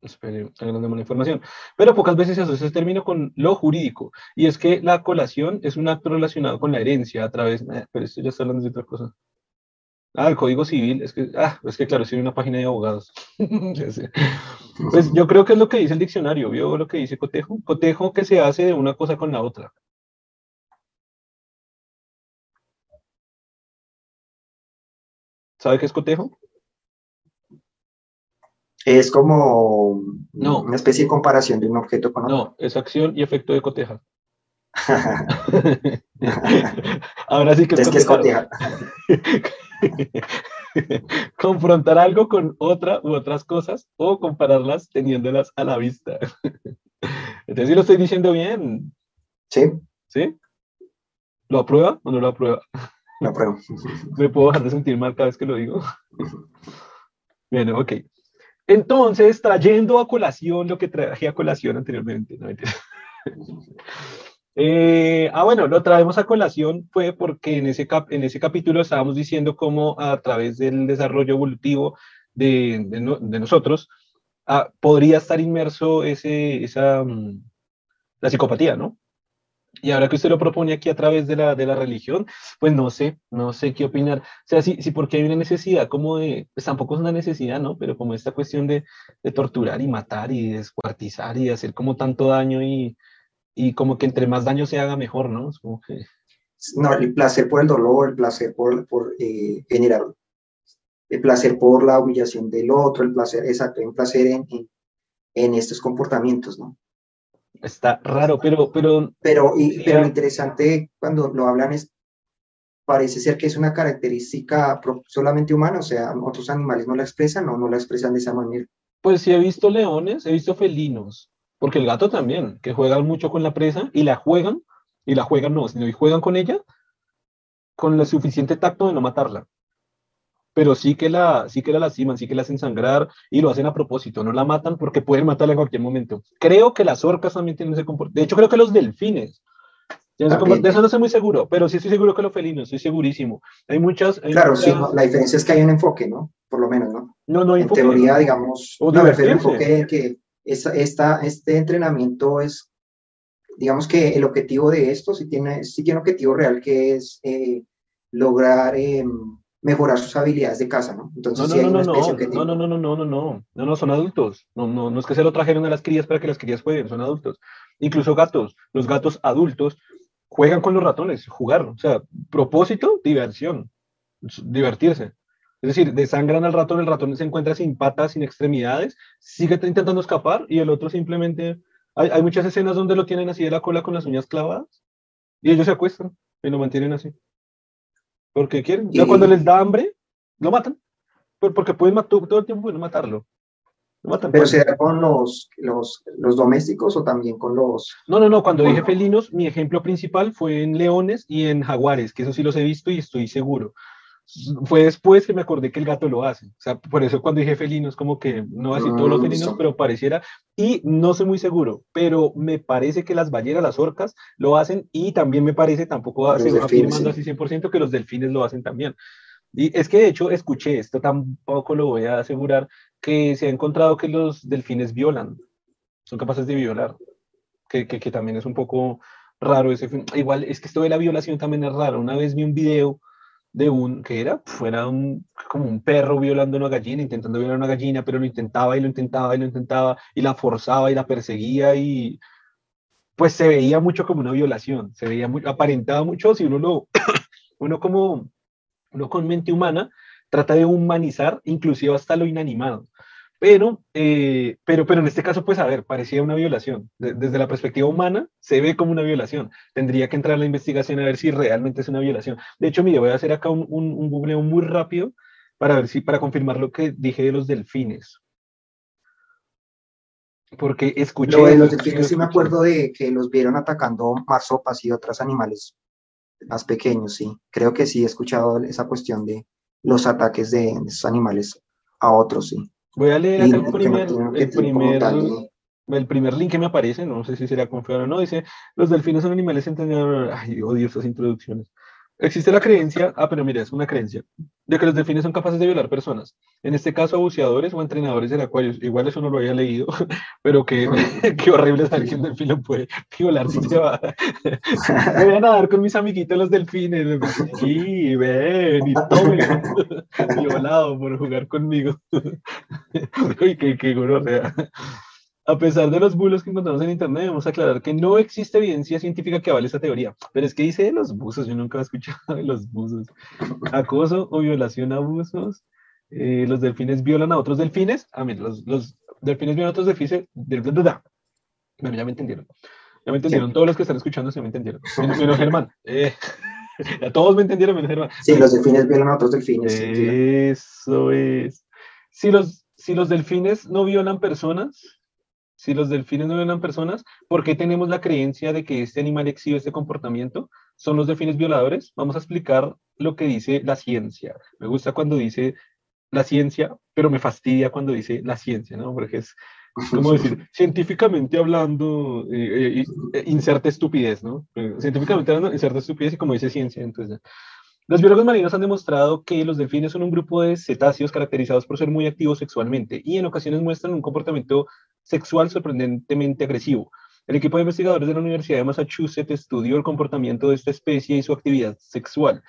Espere, la información. Pero pocas veces se asocia este término con lo jurídico, y es que la colación es un acto relacionado con la herencia a través, eh, pero esto ya está hablando de otra cosa. Ah, el Código Civil, es que, ah, es que claro, una página de abogados. pues yo creo que es lo que dice el diccionario, ¿vio lo que dice cotejo? Cotejo que se hace de una cosa con la otra. ¿Sabe qué es cotejo? Es como una especie de comparación de un objeto con otro. No, es acción y efecto de coteja. Ahora sí que es, que es coteja. Confrontar algo con otra u otras cosas o compararlas teniéndolas a la vista. Entonces, ¿sí lo estoy diciendo bien? Sí. ¿Sí? ¿Lo aprueba o no lo aprueba? Lo apruebo. ¿Me puedo dejar de sentir mal cada vez que lo digo? Bien, ok. Entonces, trayendo a colación lo que traje a colación anteriormente. Eh, ah, bueno, lo traemos a colación fue porque en ese, en ese capítulo estábamos diciendo cómo a través del desarrollo evolutivo de, nosotros ah, podría estar inmerso ese, esa, mm, la psicopatía, ¿no? Y ahora que usted lo propone aquí a través de la, de la religión, pues no sé, no sé qué opinar. O sea, sí, porque hay una necesidad como de, pues tampoco es una necesidad, ¿no? Pero como esta cuestión de, de torturar y matar y descuartizar y hacer como tanto daño y, y como que entre más daño se haga mejor, ¿no? Es como que... No, el placer por el dolor, el placer por, por eh, generar, el placer por la humillación del otro, el placer, exacto, el placer en, en, en estos comportamientos, ¿no? Está raro, pero... Pero, pero, y, pero lo interesante cuando lo hablan es, parece ser que es una característica solamente humana, o sea, otros animales no la expresan o no la expresan de esa manera. Pues sí he visto leones, he visto felinos, porque el gato también, que juegan mucho con la presa y la juegan, y la juegan no, sino y juegan con ella con el suficiente tacto de no matarla pero sí que la, sí que la lastiman, sí que la hacen sangrar y lo hacen a propósito, no la matan porque pueden matarla en cualquier momento. Creo que las orcas también tienen ese comportamiento. De hecho, creo que los delfines. De eso no estoy muy seguro, pero sí estoy seguro que los felinos, estoy segurísimo. Hay muchas. claro, sí, la diferencia es que hay un enfoque, ¿no? Por lo menos, ¿no? No, no hay En teoría, digamos, no, me refiero enfoque en que esta, este entrenamiento es, digamos que el objetivo de esto sí tiene, sí tiene un objetivo real que es eh, lograr. Eh, mejorar sus habilidades de casa, ¿no? Entonces, no, no, no, no, no, no, no, no, no, no, no, no, son adultos. No, no, no es que se lo trajeron a las crías para que las crías jueguen, son adultos. Incluso gatos, los gatos adultos juegan con los ratones, jugar, o sea, propósito, diversión, divertirse. Es decir, desangran al ratón, el ratón se encuentra sin patas, sin extremidades, sigue intentando escapar y el otro simplemente... Hay, hay muchas escenas donde lo tienen así de la cola con las uñas clavadas y ellos se acuestan y lo mantienen así. Porque quieren. Ya cuando les da hambre, lo matan. Porque pueden matar, todo el tiempo pueden matarlo. Lo matan, Pero será con los, los, los, domésticos o también con los. No, no, no. Cuando dije felinos, mi ejemplo principal fue en leones y en jaguares, que eso sí los he visto y estoy seguro fue después que me acordé que el gato lo hace. O sea, por eso cuando dije felinos, como que no así todos los mm, felinos, pero pareciera, y no soy muy seguro, pero me parece que las ballenas, las orcas, lo hacen, y también me parece, tampoco estoy afirmando así 100% que los delfines lo hacen también. Y es que de hecho escuché, esto tampoco lo voy a asegurar, que se ha encontrado que los delfines violan, son capaces de violar, que, que, que también es un poco raro ese Igual es que esto de la violación también es raro. Una vez vi un video de un, que era? Fuera un, como un perro violando a una gallina, intentando violar a una gallina, pero lo intentaba y lo intentaba y lo intentaba y la forzaba y la perseguía y pues se veía mucho como una violación, se veía muy, aparentaba mucho si uno lo, uno como, uno con mente humana trata de humanizar inclusive hasta lo inanimado. Pero, eh, pero, pero en este caso, pues a ver, parecía una violación. desde la perspectiva humana, se ve como una violación. Tendría que entrar a la investigación a ver si realmente es una violación. De hecho, mire, voy a hacer acá un, un, un googleo muy rápido para ver si, para confirmar lo que dije de los delfines. Porque escuché... Lo de los delfines sí me acuerdo de que los vieron atacando marsopas y otros animales más pequeños, sí. Creo que sí he escuchado esa cuestión de los ataques de esos animales a otros, sí. Voy a leer acá el primer, el primer, el primer link que me aparece, no sé si será confiable o no, dice, los delfines son animales ay, odio estas introducciones. Existe la creencia, ah, pero mira, es una creencia, de que los delfines son capaces de violar personas. En este caso, buceadores o entrenadores del acuario. Igual eso no lo había leído, pero qué, qué horrible saber que un delfín lo puede violar si se va. Me voy a nadar con mis amiguitos los delfines. Sí, ven, y tomen. Violado por jugar conmigo. Uy, qué, qué gonorrea. A pesar de los bulos que encontramos en internet, debemos aclarar que no existe evidencia científica que avale esta teoría. Pero es que dice de los buzos, yo nunca he escuchado de los buzos. Acoso o violación a abusos. Eh, los delfines violan a otros delfines. A ver, los, los delfines violan a otros delfines. Bueno, ya me entendieron. Ya me entendieron. Todos los que están escuchando se me entendieron. Menos, Germán. Eh, ya todos me entendieron, menos Germán. Sí, los delfines violan a otros delfines. Eso es. Si los, si los delfines no violan personas, si los delfines no violan personas, ¿por qué tenemos la creencia de que este animal exhibe este comportamiento? ¿Son los delfines violadores? Vamos a explicar lo que dice la ciencia. Me gusta cuando dice la ciencia, pero me fastidia cuando dice la ciencia, ¿no? Porque es como decir, científicamente hablando, eh, eh, eh, inserta estupidez, ¿no? científicamente hablando, inserta estupidez y como dice ciencia, entonces... Los biólogos marinos han demostrado que los delfines son un grupo de cetáceos caracterizados por ser muy activos sexualmente y en ocasiones muestran un comportamiento sexual sorprendentemente agresivo. El equipo de investigadores de la Universidad de Massachusetts estudió el comportamiento de esta especie y su actividad sexual,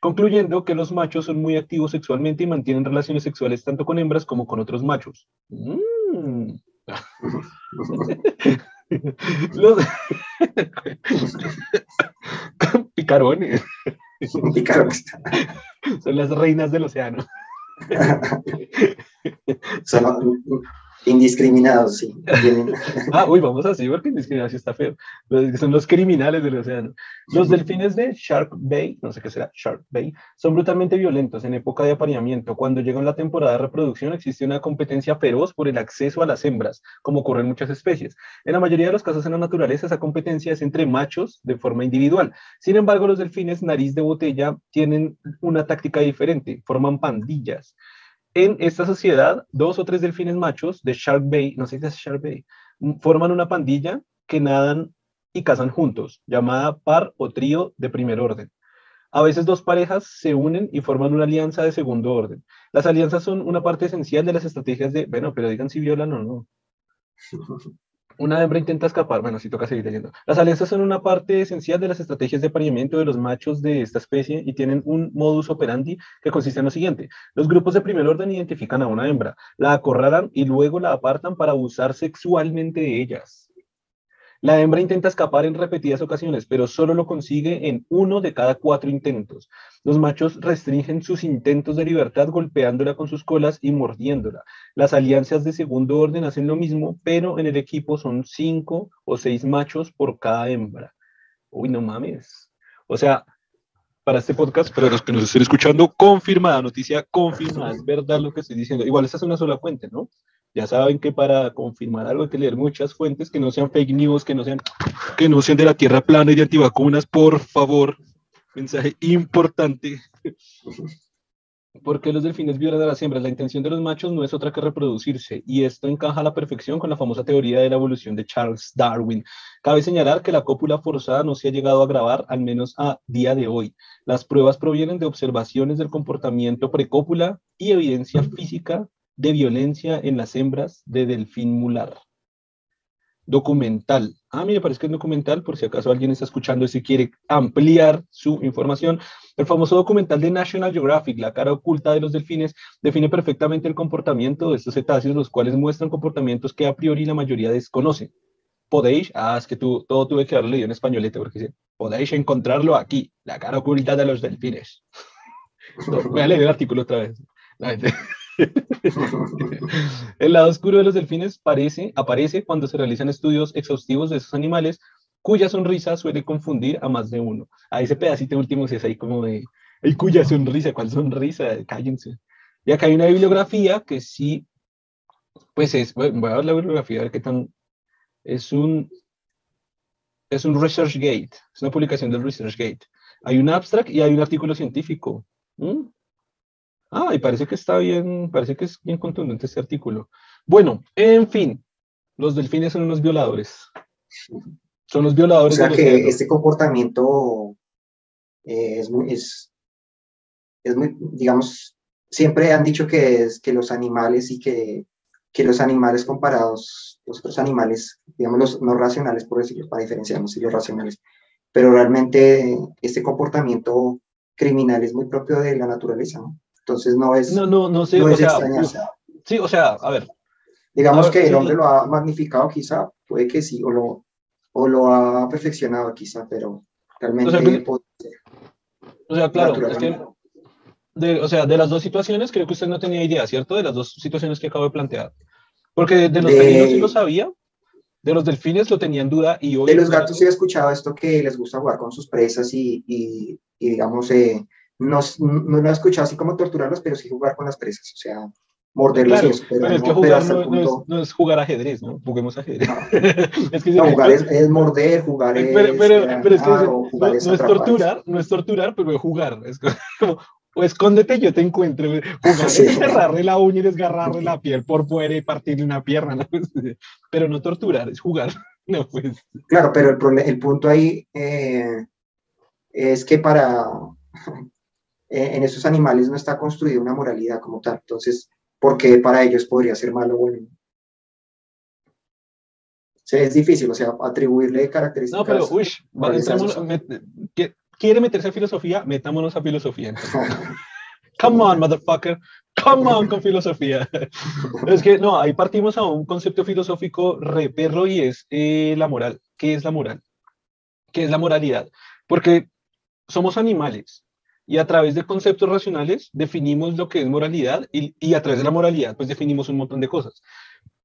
concluyendo que los machos son muy activos sexualmente y mantienen relaciones sexuales tanto con hembras como con otros machos. Mm. los... Picarones. Picarones. Son las reinas del océano. Son Indiscriminados, sí. ah, uy, vamos así porque indiscriminados está feo. Son los criminales del océano. Los delfines de Shark Bay, no sé qué será, Shark Bay, son brutalmente violentos en época de apareamiento. Cuando llega la temporada de reproducción existe una competencia feroz por el acceso a las hembras, como ocurre en muchas especies. En la mayoría de los casos en la naturaleza esa competencia es entre machos de forma individual. Sin embargo, los delfines nariz de botella tienen una táctica diferente, forman pandillas. En esta sociedad, dos o tres delfines machos de Shark Bay, no sé si es Shark Bay, forman una pandilla que nadan y cazan juntos, llamada par o trío de primer orden. A veces dos parejas se unen y forman una alianza de segundo orden. Las alianzas son una parte esencial de las estrategias de, bueno, pero digan si violan o no. Una hembra intenta escapar, bueno, si toca seguir leyendo. Las alianzas son una parte esencial de las estrategias de apareamiento de los machos de esta especie y tienen un modus operandi que consiste en lo siguiente. Los grupos de primer orden identifican a una hembra, la acorralan y luego la apartan para abusar sexualmente de ellas. La hembra intenta escapar en repetidas ocasiones, pero solo lo consigue en uno de cada cuatro intentos. Los machos restringen sus intentos de libertad golpeándola con sus colas y mordiéndola. Las alianzas de segundo orden hacen lo mismo, pero en el equipo son cinco o seis machos por cada hembra. Uy, no mames. O sea, para este podcast, para los que nos estén escuchando, confirmada, noticia confirmada, es verdad lo que estoy diciendo. Igual esta es una sola fuente, ¿no? Ya saben que para confirmar algo hay que leer muchas fuentes que no sean fake news, que no sean, que no sean de la tierra plana y de antivacunas, por favor. Mensaje importante. porque los delfines violan a las hembras? La intención de los machos no es otra que reproducirse, y esto encaja a la perfección con la famosa teoría de la evolución de Charles Darwin. Cabe señalar que la cópula forzada no se ha llegado a grabar, al menos a día de hoy. Las pruebas provienen de observaciones del comportamiento precópula y evidencia física de violencia en las hembras de delfín mular. Documental. Ah, mí me parece que es documental, por si acaso alguien está escuchando y si quiere ampliar su información. El famoso documental de National Geographic, La cara oculta de los delfines, define perfectamente el comportamiento de estos cetáceos, los cuales muestran comportamientos que a priori la mayoría desconoce. Podéis, ah, es que tú, todo tuve que haberlo leído en españolete, porque podéis encontrarlo aquí, La cara oculta de los delfines. voy a leer el artículo otra vez. el lado oscuro de los delfines parece, aparece cuando se realizan estudios exhaustivos de esos animales cuya sonrisa suele confundir a más de uno. A ese pedacito último si es ahí como de, ¿y cuya sonrisa? ¿Cuál sonrisa? Cállense. Y acá hay una bibliografía que sí, pues es, voy a ver la bibliografía, a ver qué tan, es un, es un ResearchGate, es una publicación del ResearchGate. Hay un abstract y hay un artículo científico. ¿Mm? Ah, y parece que está bien, parece que es bien contundente este artículo. Bueno, en fin, los delfines son unos violadores. Son los violadores. O sea que este comportamiento eh, es, muy, es, es muy, digamos, siempre han dicho que, es, que los animales y que, que los animales comparados, los otros animales, digamos, los no racionales, por decirlo, para diferenciarnos y los racionales, pero realmente este comportamiento criminal es muy propio de la naturaleza, ¿no? Entonces no es. No, no, no sé. o sea, sí, o sea, a ver. Digamos que el hombre lo ha magnificado, quizá, puede que sí, o lo, o lo ha perfeccionado, quizá, pero realmente. O sea, claro, es que. De, o sea, de las dos situaciones, creo que usted no tenía idea, ¿cierto? De las dos situaciones que acabo de plantear. Porque de los de... sí lo sabía, de los delfines lo tenía en duda y hoy... De los gatos sí he escuchado esto que les gusta jugar con sus presas y, y, y digamos, eh, no, no lo he escuchado así como torturarlos, pero sí jugar con las presas, o sea, morderlas. Claro, pero, es que jugar no, es, jugar ajedrez, ¿no? Juguemos ajedrez. es que jugar es, morder, jugar es. Pero, pero, es que no, es, torturar, no es torturar, pero es jugar. Es como, o escóndete, yo te encuentro. Jugar es cerrarle la uña y desgarrarle la piel por fuera y partirle una pierna, pero no torturar, es jugar. No, pues. Claro, pero el, el punto ahí eh, es que para eh, en esos animales no está construida una moralidad como tal. Entonces, ¿por qué para ellos podría ser malo o bueno? es difícil, o sea, atribuirle características. No, pero, uy, ¿quiere meterse a filosofía? Metámonos a filosofía. Come on, motherfucker. Come on con filosofía. es que no, ahí partimos a un concepto filosófico re perro y es eh, la moral. ¿Qué es la moral? ¿Qué es la moralidad? Porque somos animales y a través de conceptos racionales definimos lo que es moralidad y, y a través de la moralidad pues definimos un montón de cosas.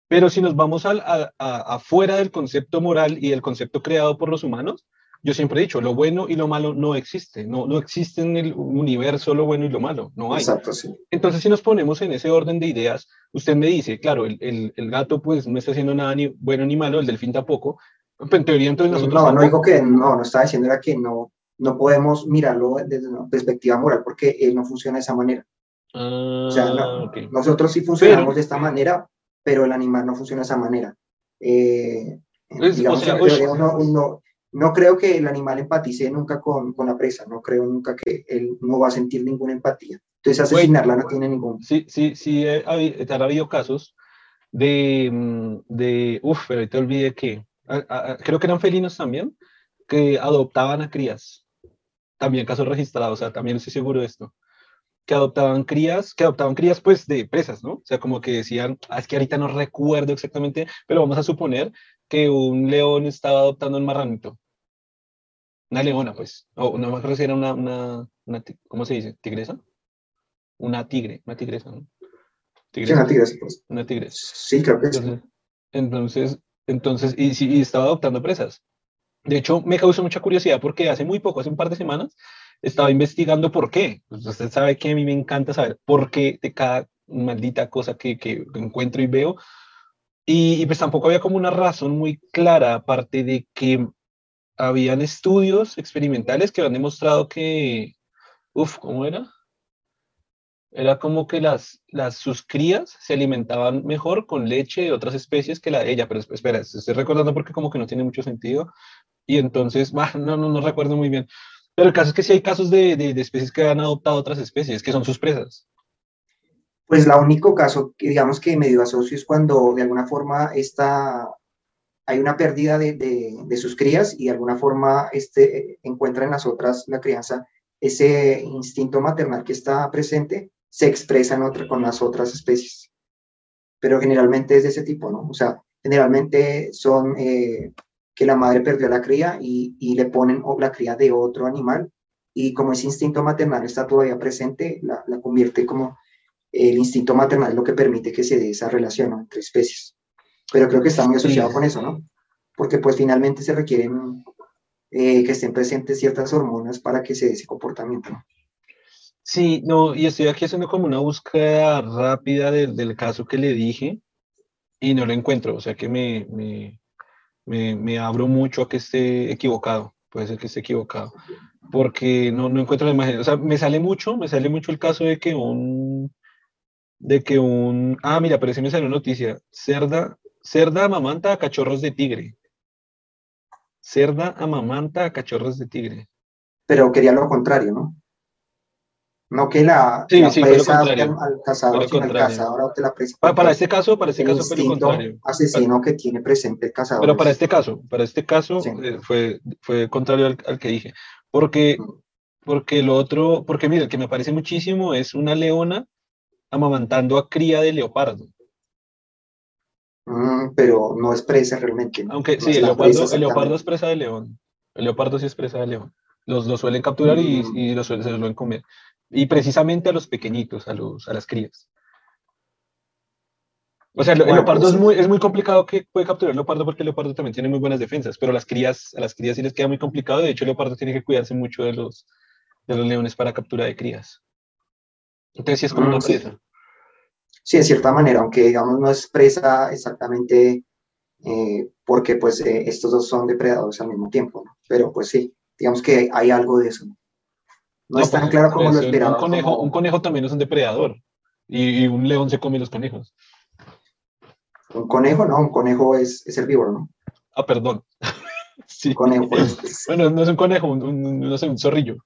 Pero si nos vamos al, a, afuera del concepto moral y del concepto creado por los humanos, yo siempre he dicho, lo bueno y lo malo no existe, no, no existe en el universo lo bueno y lo malo, no hay. Exacto, sí. Entonces, si nos ponemos en ese orden de ideas, usted me dice, claro, el, el, el gato pues no está haciendo nada ni bueno ni malo, el delfín tampoco, en teoría entonces nosotros... No, no digo que no, no estaba diciendo era que no, no podemos mirarlo desde una perspectiva moral porque él no funciona de esa manera. o sea, ah, nosotros sí funcionamos de esta manera, pero el animal no funciona de esa manera. Eh, no, creo que el animal empatice nunca con, con, la presa, no creo nunca que él no va a sentir ninguna empatía. Entonces asesinarla no tiene ningún... Sí, sí, sí, ha, habido casos de, mm, de uff, pero te olvidé que, creo que eran felinos también, que adoptaban a crías también casos registrados, o sea, también estoy seguro de esto, que adoptaban crías, que adoptaban crías pues de presas, ¿no? O sea, como que decían, ah, es que ahorita no recuerdo exactamente, pero vamos a suponer que un león estaba adoptando un marranito. Una leona, pues, o no me acuerdo si era una, una, una, ¿cómo se dice? ¿Tigresa? Una tigre, una tigresa, ¿no? Sí, una tigresa, pues. Una tigresa. Sí, creo que entonces. Entonces, entonces, y, y estaba adoptando presas. De hecho, me causó mucha curiosidad porque hace muy poco, hace un par de semanas, estaba investigando por qué. Pues usted sabe que a mí me encanta saber por qué de cada maldita cosa que, que encuentro y veo. Y, pues tampoco había como una razón muy clara, aparte de que habían estudios experimentales que han demostrado que, uff, ¿cómo era? Era como que las, las, sus crías se alimentaban mejor con leche de otras especies que la de ella, pero espera, estoy recordando porque como que no tiene mucho sentido. Y entonces, no, no, no recuerdo muy bien. Pero el caso es que sí hay casos de, de, especies que han adoptado otras especies, que son sus presas. Pues el único caso que digamos que medio asocio es cuando de alguna forma está, hay una pérdida de, de, sus crías y de alguna forma este, encuentra en las otras la crianza ese instinto maternal que está presente se expresa en otra, con las otras especies. Pero generalmente es de ese tipo, ¿no? O sea, generalmente son eh, que la madre perdió la cría y, y le ponen la cría de otro animal y como ese instinto maternal está todavía presente, la, la convierte como el instinto maternal lo que permite que se dé esa relación entre especies. Pero creo que está muy asociado con eso, ¿no? Porque pues finalmente se requieren eh, que estén presentes ciertas hormonas para que se dé ese comportamiento. ¿no? Sí, no, y estoy aquí haciendo como una búsqueda rápida del, del caso que le dije y no lo encuentro, o sea que me, me, me abro mucho a que esté equivocado, puede ser que esté equivocado, porque no, no encuentro la imagen, o sea, me sale mucho, me sale mucho el caso de que un, de que un, ah, mira, pero sí me salió noticia, cerda, cerda amamanta a cachorros de tigre. Cerda amamanta a cachorros de tigre. Pero quería lo contrario, ¿no? No que la, sí, la sí, presa al, al cazador, sino el cazador de la presa. Para, para, este caso, para este caso fue lo contrario. asesino que tiene presente el cazador. Pero para este caso, para este caso sí. eh, fue, fue contrario al, al, que dije. Porque, porque lo otro, porque mira, el que me parece muchísimo es una leona amamantando a cría de leopardo. Mm, pero no es presa realmente. Aunque no sí, el leopardo, el leopardo, es presa de león. El leopardo sí es presa de león. Los, los suelen capturar mm. y, y los, se los suelen comer. Y precisamente a los pequeñitos, a, los, a las crías. O sea, el, bueno, leopardo es, muy, es muy complicado que puede capturar el leopardo porque el leopardo también tiene muy buenas defensas, pero las crías, a las crías sí les queda muy complicado. De hecho, el leopardo tiene que cuidarse mucho de los, de los leones para captura de crías. Entonces sí es como mm, una presa. Sí. sí, de cierta manera, aunque digamos no es presa exactamente eh, porque pues eh, estos dos son depredadores al mismo tiempo, ¿no? Pero pues sí, digamos que hay algo de eso. No, no es tan claro como lo esperaba. Un conejo, como... un conejo también es un depredador y, y, un león se come los conejos. Un conejo, no, un conejo es, es herbívoro, ¿no? Ah, perdón. sí. Un conejo es... Bueno, no es un conejo, un, un, no sé, un zorrillo.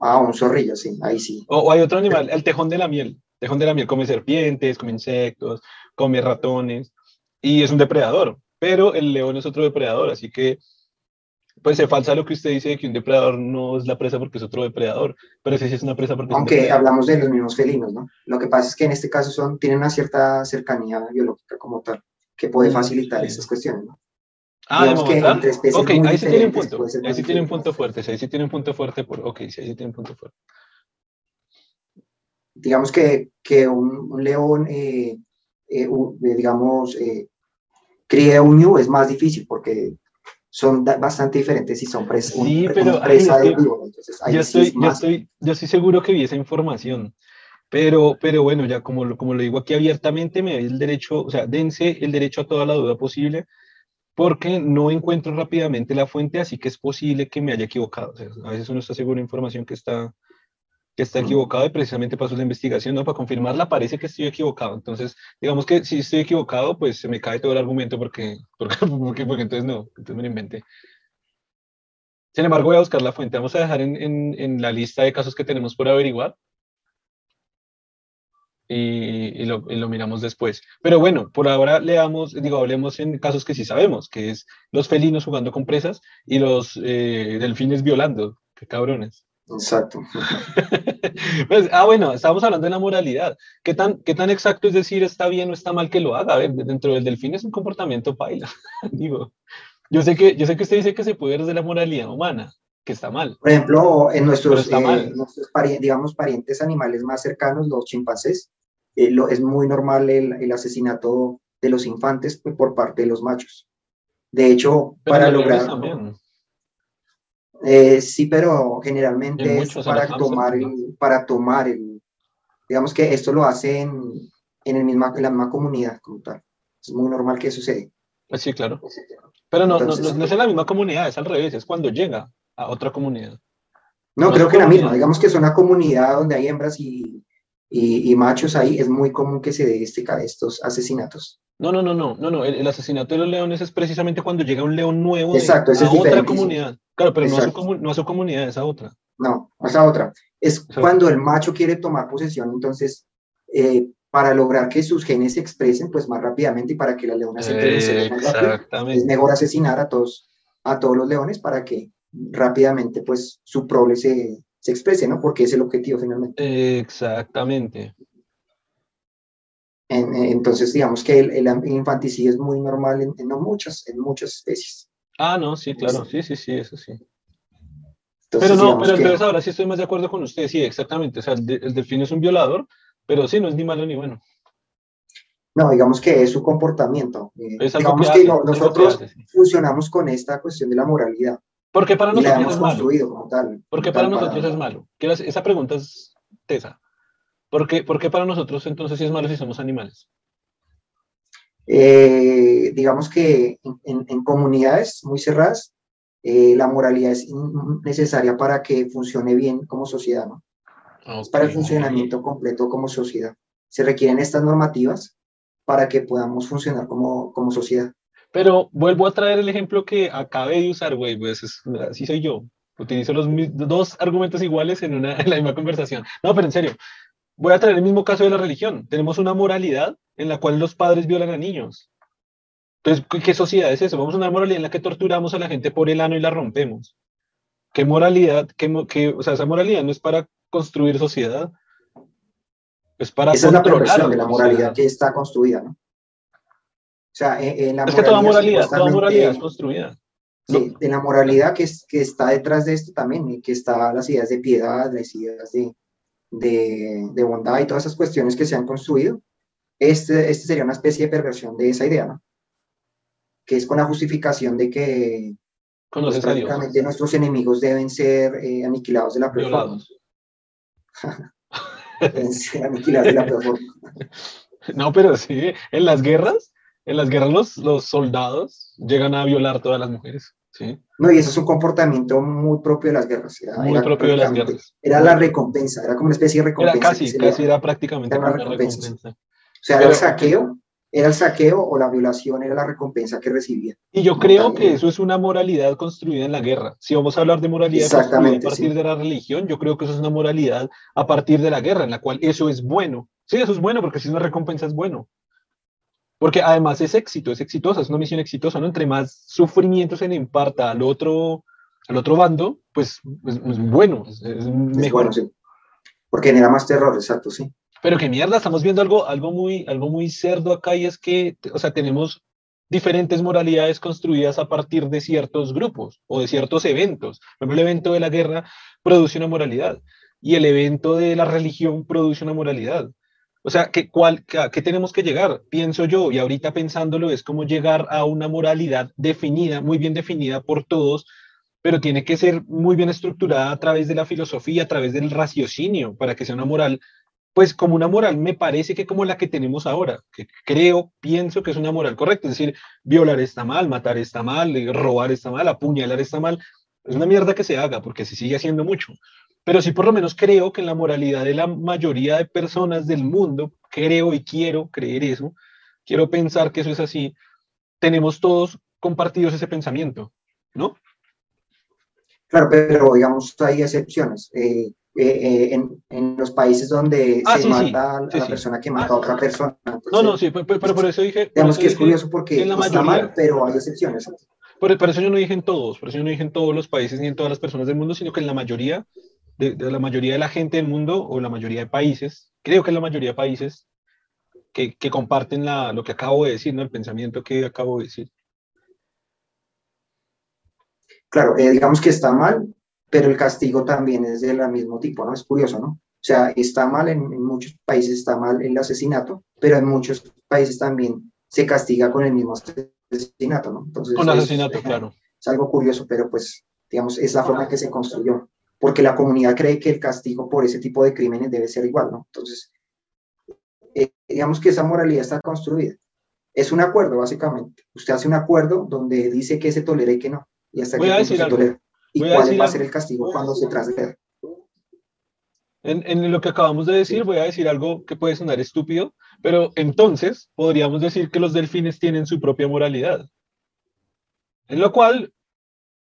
Ah, un zorrillo, sí, ahí sí. O, o, hay otro animal, el tejón de la miel. El tejón de la miel come serpientes, come insectos, come ratones y es un depredador, pero el león es otro depredador, así que pues se falsa lo que usted dice de que un depredador no es la presa porque es otro depredador, pero ese sí es una presa porque Aunque hablamos de los mismos felinos, ¿no? Lo que pasa es que en este caso son, tienen una cierta cercanía biológica como tal, que puede facilitar sí. esas cuestiones, ¿no? Ah, Digamos que especies ok, ahí sí tiene un punto, ahí sí tiene un punto fuerte, ahí sí tiene un punto fuerte, por, ok, sí, ahí sí tiene un punto fuerte. Digamos que, que un, un león, eh, eh, un, digamos, eh, críe un ñu es más difícil porque son bastante diferentes y son pres sí, un, pero, presa ay, de vivo. Entonces, yo, estoy, yo, estoy, yo estoy seguro que vi esa información, pero, pero bueno, ya como, como lo digo aquí abiertamente, me doy el derecho, o sea, dense el derecho a toda la duda posible, porque no encuentro rápidamente la fuente, así que es posible que me haya equivocado. O sea, a veces uno está seguro de información que está, que está equivocado y precisamente paso la investigación, ¿no? Para confirmarla parece que estoy equivocado. Entonces, digamos que si estoy equivocado, pues se me cae todo el argumento porque, porque, porque, porque entonces no, entonces me lo inventé. Sin embargo, voy a buscar la fuente. Vamos a dejar en, en, en la lista de casos que tenemos por averiguar. Y, y, lo, y, lo, miramos después. Pero bueno, por ahora leamos, digo, hablemos en casos que sí sabemos, que es los felinos jugando con presas y los eh, delfines violando. Qué cabrones. Exacto. pues, ah, bueno, estamos hablando de la moralidad. ¿Qué tan, ¿Qué tan exacto es decir está bien o está mal que lo haga? A ver, dentro del delfín es un comportamiento paila. Digo, yo sé, que, yo sé que usted dice que se puede desde la moralidad humana, que está mal. Por ejemplo, en nuestros, eh, nuestros pari digamos, parientes animales más cercanos, los chimpancés, eh, lo, es muy normal el, el, asesinato de los infantes por parte de los machos. De hecho, Pero para lograr... Eh, sí, pero generalmente es para tomar, el, para tomar el, digamos que esto lo hacen en, el misma, en la misma comunidad como tal. Es muy normal que suceda. Pues sí, claro. Pero no, Entonces, no, no, no, es en la misma comunidad, es al revés, es cuando llega a otra comunidad. No, creo que la misma. Digamos que es una comunidad donde hay hembras y, y, machos ahí. Es muy común que se dé este, estos asesinatos. No, no, no, no, no, no. El, asesinato de los leones es precisamente cuando llega un león nuevo Exacto, a otra comunidad. Claro, pero no a, su, no a, su, comunidad, esa otra. No, a esa otra. Es cuando el macho quiere tomar posesión, entonces, eh, para lograr que sus genes se expresen pues más rápidamente y para que la leona se crezca más rápido, es mejor asesinar a todos, a todos los leones para que rápidamente pues su prole se, se exprese, ¿no? Porque es el objetivo finalmente. Exactamente. Entonces, digamos que el, el, infanticidio es muy normal en, muchas, en muchas especies. Ah, no, sí, claro, sí, sí, sí, eso sí. pero no, pero entonces ahora sí estoy más de acuerdo con usted, sí, exactamente. O sea, el, delfín es un violador, pero sí, no es ni malo ni bueno. No, digamos que es su comportamiento. Eh, digamos que, nosotros funcionamos con esta cuestión de la moralidad. Porque para nosotros es malo. Porque para nosotros es malo. Esa pregunta es tesa. ¿Por qué, para nosotros entonces es malo si somos animales? Eh, digamos que en, comunidades muy cerradas, eh, la moralidad es necesaria para que funcione bien como sociedad, ¿no? para el funcionamiento completo como sociedad. Se requieren estas normativas para que podamos funcionar como, como sociedad. Pero vuelvo a traer el ejemplo que acabé de usar, güey, pues así soy yo. Utilizo los dos argumentos iguales en, una, en la misma conversación. No, pero en serio, voy a traer el mismo caso de la religión. Tenemos una moralidad en la cual los padres violan a niños. Entonces, ¿qué sociedad es eso? Vamos a una moralidad en la que torturamos a la gente por el ano y la rompemos. ¿Qué moralidad? Qué, qué, o sea, esa moralidad no es para construir sociedad. Es para Esa es la perversión de la moralidad que está construida, ¿no? O sea, en, la es que toda moralidad, toda moralidad es construida. Sí, en la moralidad que, es, que está detrás de esto también, que está las ideas de piedad, las ideas de, de, de, bondad y todas esas cuestiones que se han construido, este, este sería una especie de perversión de esa idea, ¿no? Que es con la justificación de que pues, prácticamente nuestros enemigos deben ser eh, aniquilados de la peor forma. No, pero sí, en las guerras, en las guerras los, los soldados llegan a violar todas las mujeres. ¿Sí? No, y eso es un comportamiento muy propio de las guerras. muy propio de las guerras. Era la recompensa, era como una especie de recompensa. Era casi, casi era prácticamente una recompensa. O sea, era el saqueo, era el saqueo o la violación era la recompensa que recibía. Y yo creo que eso es una moralidad construida en la guerra. Si vamos a hablar de moralidad a partir de la religión, yo creo que eso es una moralidad a partir de la guerra, en la cual eso es bueno. Sí, eso es bueno, porque si es una recompensa es bueno. Porque además es éxito, es exitosa, es una misión exitosa, ¿no? Entre más sufrimiento se le imparta al otro, al otro bando, pues es, bueno, es, mejor. sí. Porque genera más terror, exacto, sí. Pero qué mierda, estamos viendo algo, algo, muy, algo muy cerdo acá y es que, o sea, tenemos diferentes moralidades construidas a partir de ciertos grupos o de ciertos eventos. Por ejemplo, el evento de la guerra produce una moralidad y el evento de la religión produce una moralidad. O sea, ¿qué, cuál, qué tenemos que llegar? Pienso yo, y ahorita pensándolo, es como llegar a una moralidad definida, muy bien definida por todos, pero tiene que ser muy bien estructurada a través de la filosofía, a través del raciocinio, para que sea una moral pues como una moral me parece que como la que tenemos ahora, que creo, pienso que es una moral correcta, es decir, violar está mal, matar está mal, eh, robar está mal, apuñalar está mal, es una mierda que se haga porque se sigue haciendo mucho, pero sí por lo menos creo que en la moralidad de la mayoría de personas del mundo, creo y quiero creer eso, quiero pensar que eso es así, tenemos todos compartidos ese pensamiento, ¿no? Claro, pero digamos, hay excepciones. Eh, eh, eh, en, los países donde ah, se mata a la persona que mata a otra persona. no, no, sí, pero, por eso dije... Digamos que es curioso porque en la mayoría, mal, pero hay excepciones. Por, eso yo no dije en todos, por eso yo no dije en todos los países ni en todas las personas del mundo, sino que en la mayoría, de, la mayoría de la gente del mundo o la mayoría de países, creo que en la mayoría de países que, que comparten la, lo que acabo de decir, ¿no? el pensamiento que acabo de decir. Claro, eh, digamos que está mal, pero el castigo también es del mismo tipo, ¿no? Es curioso, ¿no? O sea, está mal en, muchos países, está mal el asesinato, pero en muchos países también se castiga con el mismo asesinato, ¿no? Entonces, con asesinato, claro. Es algo curioso, pero pues, digamos, es la forma que se construyó, porque la comunidad cree que el castigo por ese tipo de crímenes debe ser igual, ¿no? Entonces, eh, digamos que esa moralidad está construida. Es un acuerdo, básicamente. Usted hace un acuerdo donde dice que se tolera y que no. Y hasta Voy que se tolera y cuál va a ser el castigo cuando se traslade. En, en, lo que acabamos de decir, voy a decir algo que puede sonar estúpido, pero entonces podríamos decir que los delfines tienen su propia moralidad. En lo cual,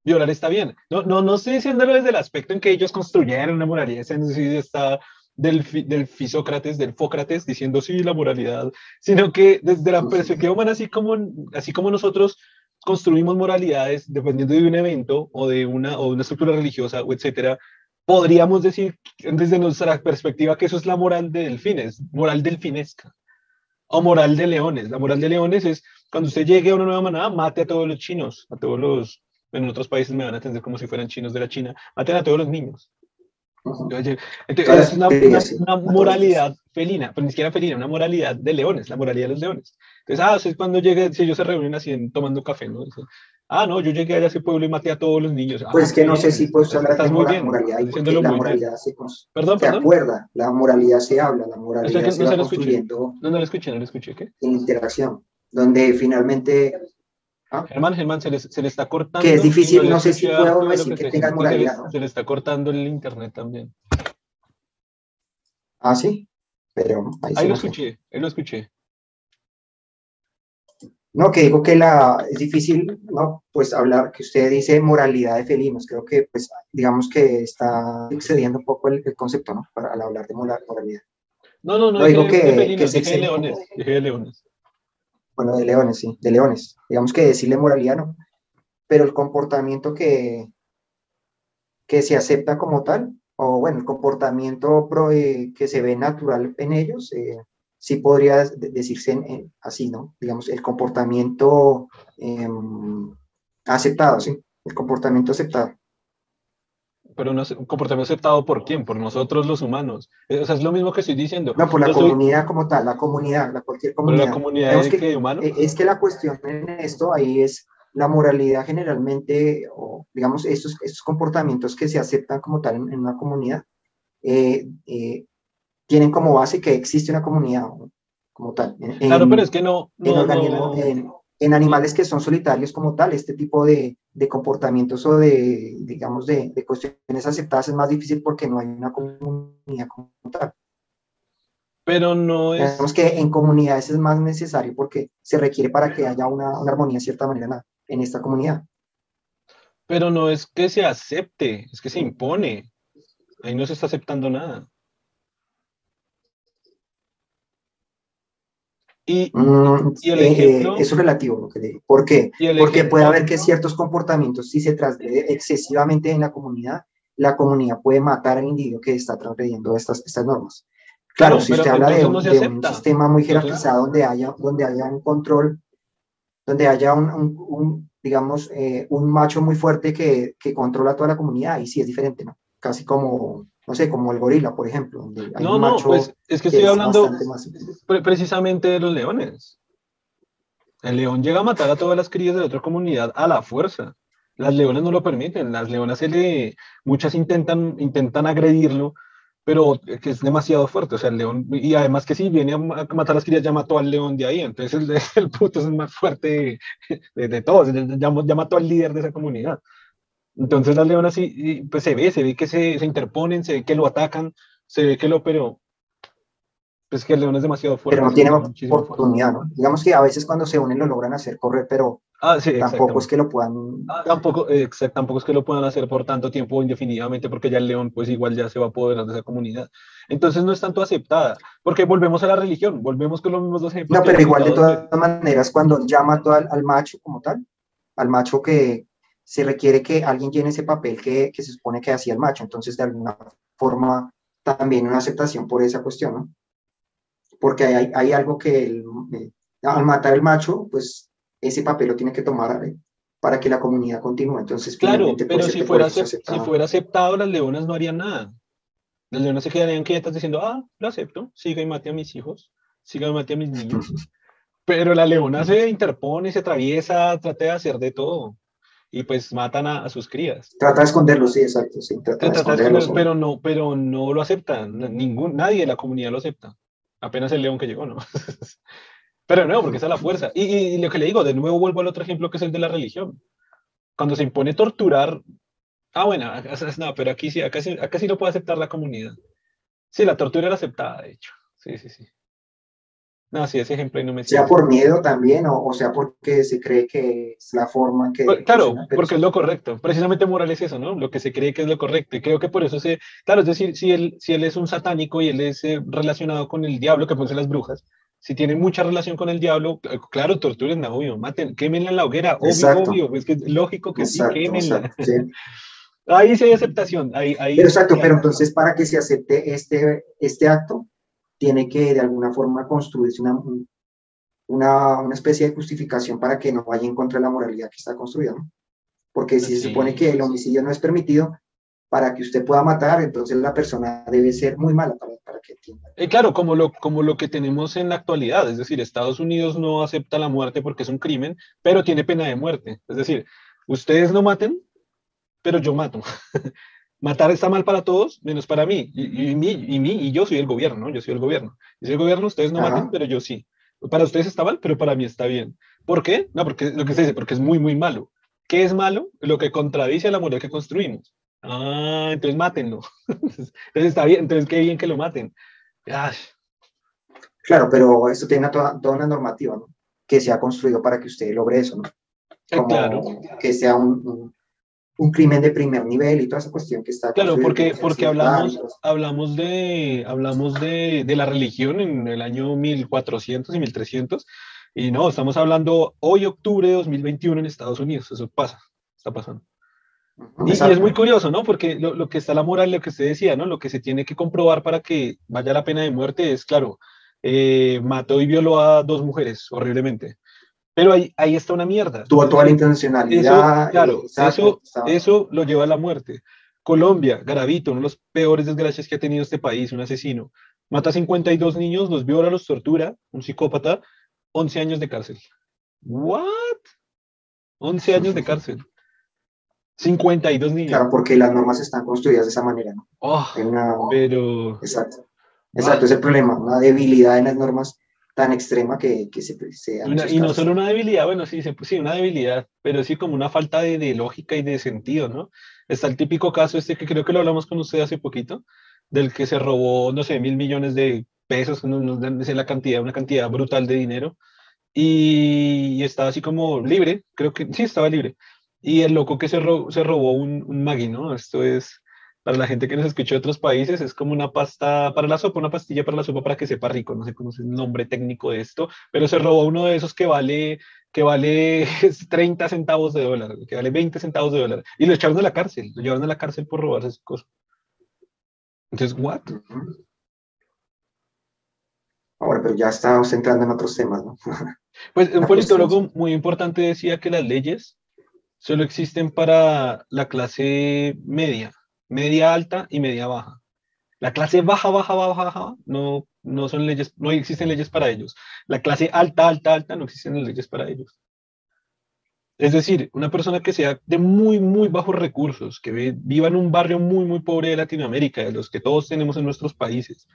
violar está bien. No, no, no estoy diciéndolo desde el aspecto en que ellos construyeron una moralidad, en decir, está del, del Fisócrates, del Fócrates, diciendo sí, la moralidad, sino que desde la perspectiva humana, así como, así como nosotros construimos moralidades dependiendo de un evento o de una, o una estructura religiosa o etcétera, podríamos decir desde nuestra perspectiva que eso es la moral de delfines, moral delfinesca o moral de leones. La moral de leones es cuando usted llegue a una nueva manada, mate a todos los chinos, a todos los, en otros países me van a atender como si fueran chinos de la China, maten a todos los niños. Entonces, es una, una, moralidad felina, pero ni siquiera felina, una moralidad de leones, la moralidad de los leones. Entonces, ah, es cuando llegue, si ellos se reúnen así tomando café, ¿no? ah, no, yo llegué allá a ese pueblo y maté a todos los niños. Pues ah, que no sé si puedes hablar de la moralidad, la moralidad se, perdón, se acuerda, la moralidad se habla, la moralidad se, va construyendo. No, no lo escuché, no lo escuché, ¿qué? En interacción, donde finalmente ¿Ah? Germán, Germán, se le, se está cortando. Que es difícil, no, sé si puedo decir que, que tenga moralidad. Se le, está cortando el internet también. Ah, sí, pero ahí, ahí lo escuché, ahí lo escuché. No, que digo que la, es difícil, ¿no? Pues hablar, que usted dice moralidad de felinos, creo que, pues, digamos que está excediendo un poco el, concepto, ¿no? Para al hablar de moralidad. No, no, no, no digo que, de felinos, que de leones, de leones. De leones, sí, de leones. Digamos que decirle moralidad, ¿no? Pero el comportamiento que, que se acepta como tal, o bueno, el comportamiento eh, que se ve natural en ellos, eh, sí podría decirse así, ¿no? Digamos, el comportamiento em, aceptado, sí, el comportamiento aceptado. Pero un comportamiento aceptado por quién? Por nosotros los humanos. Eh, o sea, es lo mismo que estoy diciendo. No, por la comunidad como tal, la comunidad, la cualquier comunidad. la comunidad es que, humano. Es que la cuestión en esto ahí es la moralidad generalmente, o digamos, estos, estos comportamientos que se aceptan como tal en, una comunidad, eh, eh, tienen como base que existe una comunidad como tal. claro, pero es que no. En, animales que son solitarios como tal, este tipo de, de comportamientos o de, digamos, de, de, cuestiones aceptadas es más difícil porque no hay una comunidad como tal. Pero no es. Digamos que en comunidades es más necesario porque se requiere para que haya una, una armonía de cierta manera en esta comunidad. Pero no es que se acepte, es que se impone. Ahí no se está aceptando nada. Y, mm, el eh, ejemplo, eso es relativo lo que digo. ¿Por qué? Porque puede haber que ciertos comportamientos, si se transgrede excesivamente en la comunidad, la comunidad puede matar al individuo que está transgrediendo estas, estas normas. Claro, si usted habla de, un, sistema muy jerarquizado donde haya, donde haya un control, donde haya un, un, digamos, eh, un macho muy fuerte que, que controla toda la comunidad, y sí es diferente, ¿no? Casi como no sé, como el gorila, por ejemplo. no, no, pues es que estoy hablando precisamente de los leones. El león llega a matar a todas las crías de la otra comunidad a la fuerza. Las leonas no lo permiten. Las leonas se le, muchas intentan, intentan agredirlo, pero que es demasiado fuerte. O sea, el león, y además que si viene a matar a las crías, ya mató al león de ahí. Entonces el, el puto es el más fuerte de, todos. ya mató al líder de esa comunidad. Entonces las leonas sí, pues se ve, se ve que se, se, interponen, se ve que lo atacan, se ve que lo, pero pues que el león es demasiado fuerte. Pero no tiene oportunidad, ¿no? Digamos que a veces cuando se unen lo logran hacer correr, pero ah, sí, tampoco es que lo puedan... Ah, tampoco, tampoco es que lo puedan hacer por tanto tiempo indefinidamente, porque ya el león pues igual ya se va a apoderar de esa comunidad. Entonces no es tanto aceptada, porque volvemos a la religión, volvemos con los mismos dos ejemplos. No, pero igual de todas maneras, cuando llama al, al macho como tal, al macho que, se requiere que alguien llene ese papel que, que se supone que hacía el macho. Entonces, de alguna forma, también una aceptación por esa cuestión, ¿no? Porque hay, hay algo que eh, al matar el macho, pues ese papel lo tiene que tomar eh, para que la comunidad continúe. Entonces, claro, pero si fuera, si fuera aceptado, las leonas no harían nada. Las leonas se quedarían quietas diciendo, ah, lo acepto, siga y mate a mis hijos, siga y mate a mis niños. pero la leona se interpone, se atraviesa, trata de hacer de todo y pues matan a, sus crías. Trata de esconderlos, sí, exacto, sí, trata, de esconderlos. pero no, pero no lo aceptan, ningún, nadie de la comunidad lo acepta. Apenas el león que llegó, ¿no? pero no, porque esa es la fuerza. Y, lo que le digo, de nuevo vuelvo al otro ejemplo que es el de la religión. Cuando se impone torturar, ah, bueno, no, pero aquí sí, acá sí, acá sí lo puede aceptar la comunidad. Sí, la tortura era aceptada, de hecho. Sí, sí, sí. No, sí, ese ejemplo no me Sea por miedo también, o, sea porque se cree que es la forma que... Pues, claro, porque es lo correcto. Precisamente moral es eso, ¿no? Lo que se cree que es lo correcto. Y creo que por eso se... Claro, es decir, si él, si él es un satánico y él es eh, relacionado con el diablo, que pueden las brujas, si tiene mucha relación con el diablo, claro, torturen, obvio, maten, quémenla en la hoguera, obvio, obvio, es que es lógico que sí, quémenla. Ahí sí hay aceptación. Ahí, ahí exacto, pero entonces para que se acepte este, este acto, tiene que de alguna forma construirse una, una, una, especie de justificación para que no vaya en contra de la moralidad que está construida, ¿no? Porque si se supone que el homicidio no es permitido, para que usted pueda matar, entonces la persona debe ser muy mala para, para que entienda. Eh, claro, como lo, como lo que tenemos en la actualidad, es decir, Estados Unidos no acepta la muerte porque es un crimen, pero tiene pena de muerte. Es decir, ustedes no maten, pero yo mato. matar está mal para todos, menos para mí. Y, y, y, mí, y yo soy el gobierno, Yo soy el gobierno. Y soy el gobierno, ustedes no maten, pero yo sí. Para ustedes está mal, pero para mí está bien. ¿Por qué? No, porque lo que se dice, porque es muy, muy malo. ¿Qué es malo? Lo que contradice a la moral que construimos. Ah, entonces mátenlo. entonces está bien, entonces qué bien que lo maten. Claro, pero esto tiene toda, toda, una normativa, ¿no? Que se ha construido para que usted logre eso, ¿no? Eh, claro. Que sea un, un crimen de primer nivel y toda esa cuestión que está. Claro, porque, porque hablamos, hablamos, de, hablamos de, de, la religión en el año 1400 y 1300, y no, estamos hablando hoy, octubre de 2021 en Estados Unidos, eso pasa, está pasando. Y, es muy curioso, ¿no? Porque lo, lo, que está la moral, lo que usted decía, ¿no? Lo que se tiene que comprobar para que vaya la pena de muerte es, claro, eh, mató y violó a dos mujeres horriblemente. Pero ahí, ahí está una mierda. Tuvo toda la intencionalidad. Eso, claro, eso, eso lo lleva a la muerte. Colombia, Garavito, uno de los peores desgracias que ha tenido este país, un asesino. Mata a 52 niños, los viola, los tortura, un psicópata, 11 años de cárcel. ¿What? 11 años de cárcel. 52 niños. Claro, porque las normas están construidas de esa manera, ¿no? Oh, pero... Exacto. Exacto, es el problema, una debilidad en las normas tan extrema que, que se, se Y no solo una debilidad, bueno, sí, sí, una debilidad, pero sí como una falta de, de, lógica y de sentido, ¿no? Está el típico caso este que creo que lo hablamos con usted hace poquito, del que se robó, no sé, mil millones de pesos, no, no sé la cantidad, una cantidad brutal de dinero, y, estaba así como libre, creo que sí, estaba libre. Y el loco que se, se robó un, un Maggi, ¿no? Esto es para la gente que nos escucha de otros países, es como una pasta para la sopa, una pastilla para la sopa para que sepa rico, no sé cómo es el nombre técnico de esto, pero se robó uno de esos que vale, que vale 30 centavos de dólar, que vale 20 centavos de dólar, y lo echaron a la cárcel, lo llevaron a la cárcel por robarse esas cosas. Entonces, ¿what? Ahora, pero ya estamos entrando en otros temas, ¿no? Pues un politólogo muy importante decía que las leyes solo existen para la clase media, media alta y media baja. La clase baja, baja, baja, baja, no, no son leyes, no existen leyes para ellos. La clase alta, alta, alta, no existen leyes para ellos. Es decir, una persona que sea de muy, muy bajos recursos, que viva en un barrio muy, muy pobre de Latinoamérica, de los que todos tenemos en nuestros países,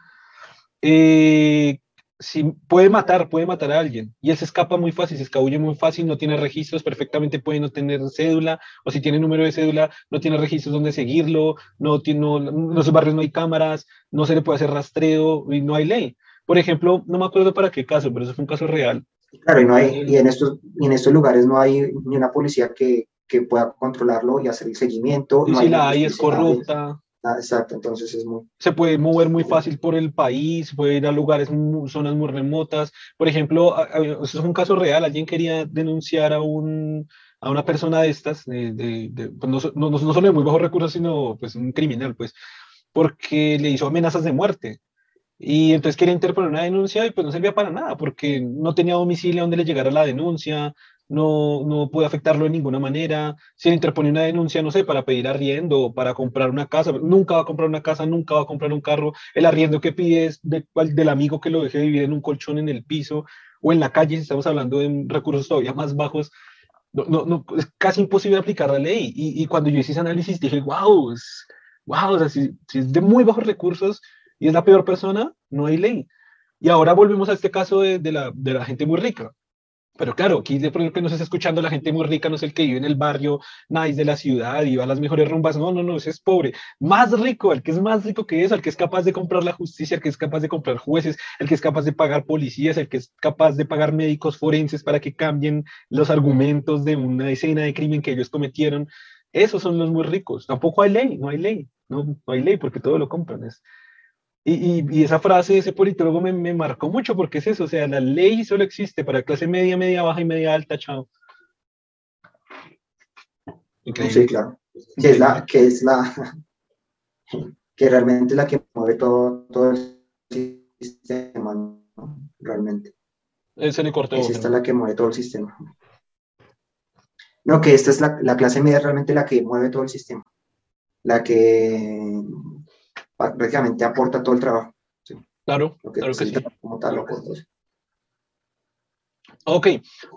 eh, si puede matar, puede matar a alguien. Y él se escapa muy fácil, se escabulle muy fácil, no tiene registros, perfectamente puede no tener cédula, o si tiene número de cédula, no tiene registros donde seguirlo, no tiene, no, en los barrios no hay cámaras, no se le puede hacer rastreo y no hay ley. Por ejemplo, no me acuerdo para qué caso, pero eso fue un caso real. Claro, y, no hay, y en, estos, y en estos lugares no hay ni una policía que, que pueda controlarlo y hacer el seguimiento. Y si la hay es corrupta. Ah, exacto, entonces es muy... Se puede mover muy fácil por el país, puede ir a lugares, zonas muy remotas. Por ejemplo, eso es un caso real, alguien quería denunciar a, un, a una persona de estas, de, pues no, no, no, solo de muy bajos recursos, sino pues un criminal, pues, porque le hizo amenazas de muerte. Y entonces quería interponer una denuncia y pues no servía para nada, porque no tenía domicilio donde le llegara la denuncia, no, no puede afectarlo de ninguna manera. Si le interpone una denuncia, no sé, para pedir arriendo, para comprar una casa, nunca va a comprar una casa, nunca va a comprar un carro. El arriendo que pide es de, del amigo que lo deje vivir en un colchón en el piso o en la calle, si estamos hablando de recursos todavía más bajos. No, no, no es casi imposible aplicar la ley. Y, y cuando yo hice ese análisis dije, wow, es, wow, o sea, si, si es de muy bajos recursos y es la peor persona, no hay ley. Y ahora volvemos a este caso de, de, la, de la gente muy rica Pero claro, aquí de pronto que nos está escuchando la gente muy rica, no es el que vive en el barrio nice de la ciudad y va a las mejores rumbas. No, no, no, ese es pobre. Más rico, el que es más rico que eso, el que es capaz de comprar la justicia, el que es capaz de comprar jueces, el que es capaz de pagar policías, el que es capaz de pagar médicos forenses para que cambien los argumentos de una escena de crimen que ellos cometieron. Esos son los muy ricos. Tampoco hay ley, no hay ley. No, no hay ley porque todo lo compran. Es, y, esa frase de ese politólogo me, me, marcó mucho porque es eso, o sea, la ley solo existe para clase media, media baja y media alta, chao. Sí, claro. Que es la, que es la, que realmente es la que mueve todo, todo el sistema, ¿no? realmente. Ese le cortó. Es esta la que mueve todo el sistema. No, que esta es la, la clase media realmente la que mueve todo el sistema. La que prácticamente aporta todo el trabajo. Claro, claro que sí. Como tal, Ok,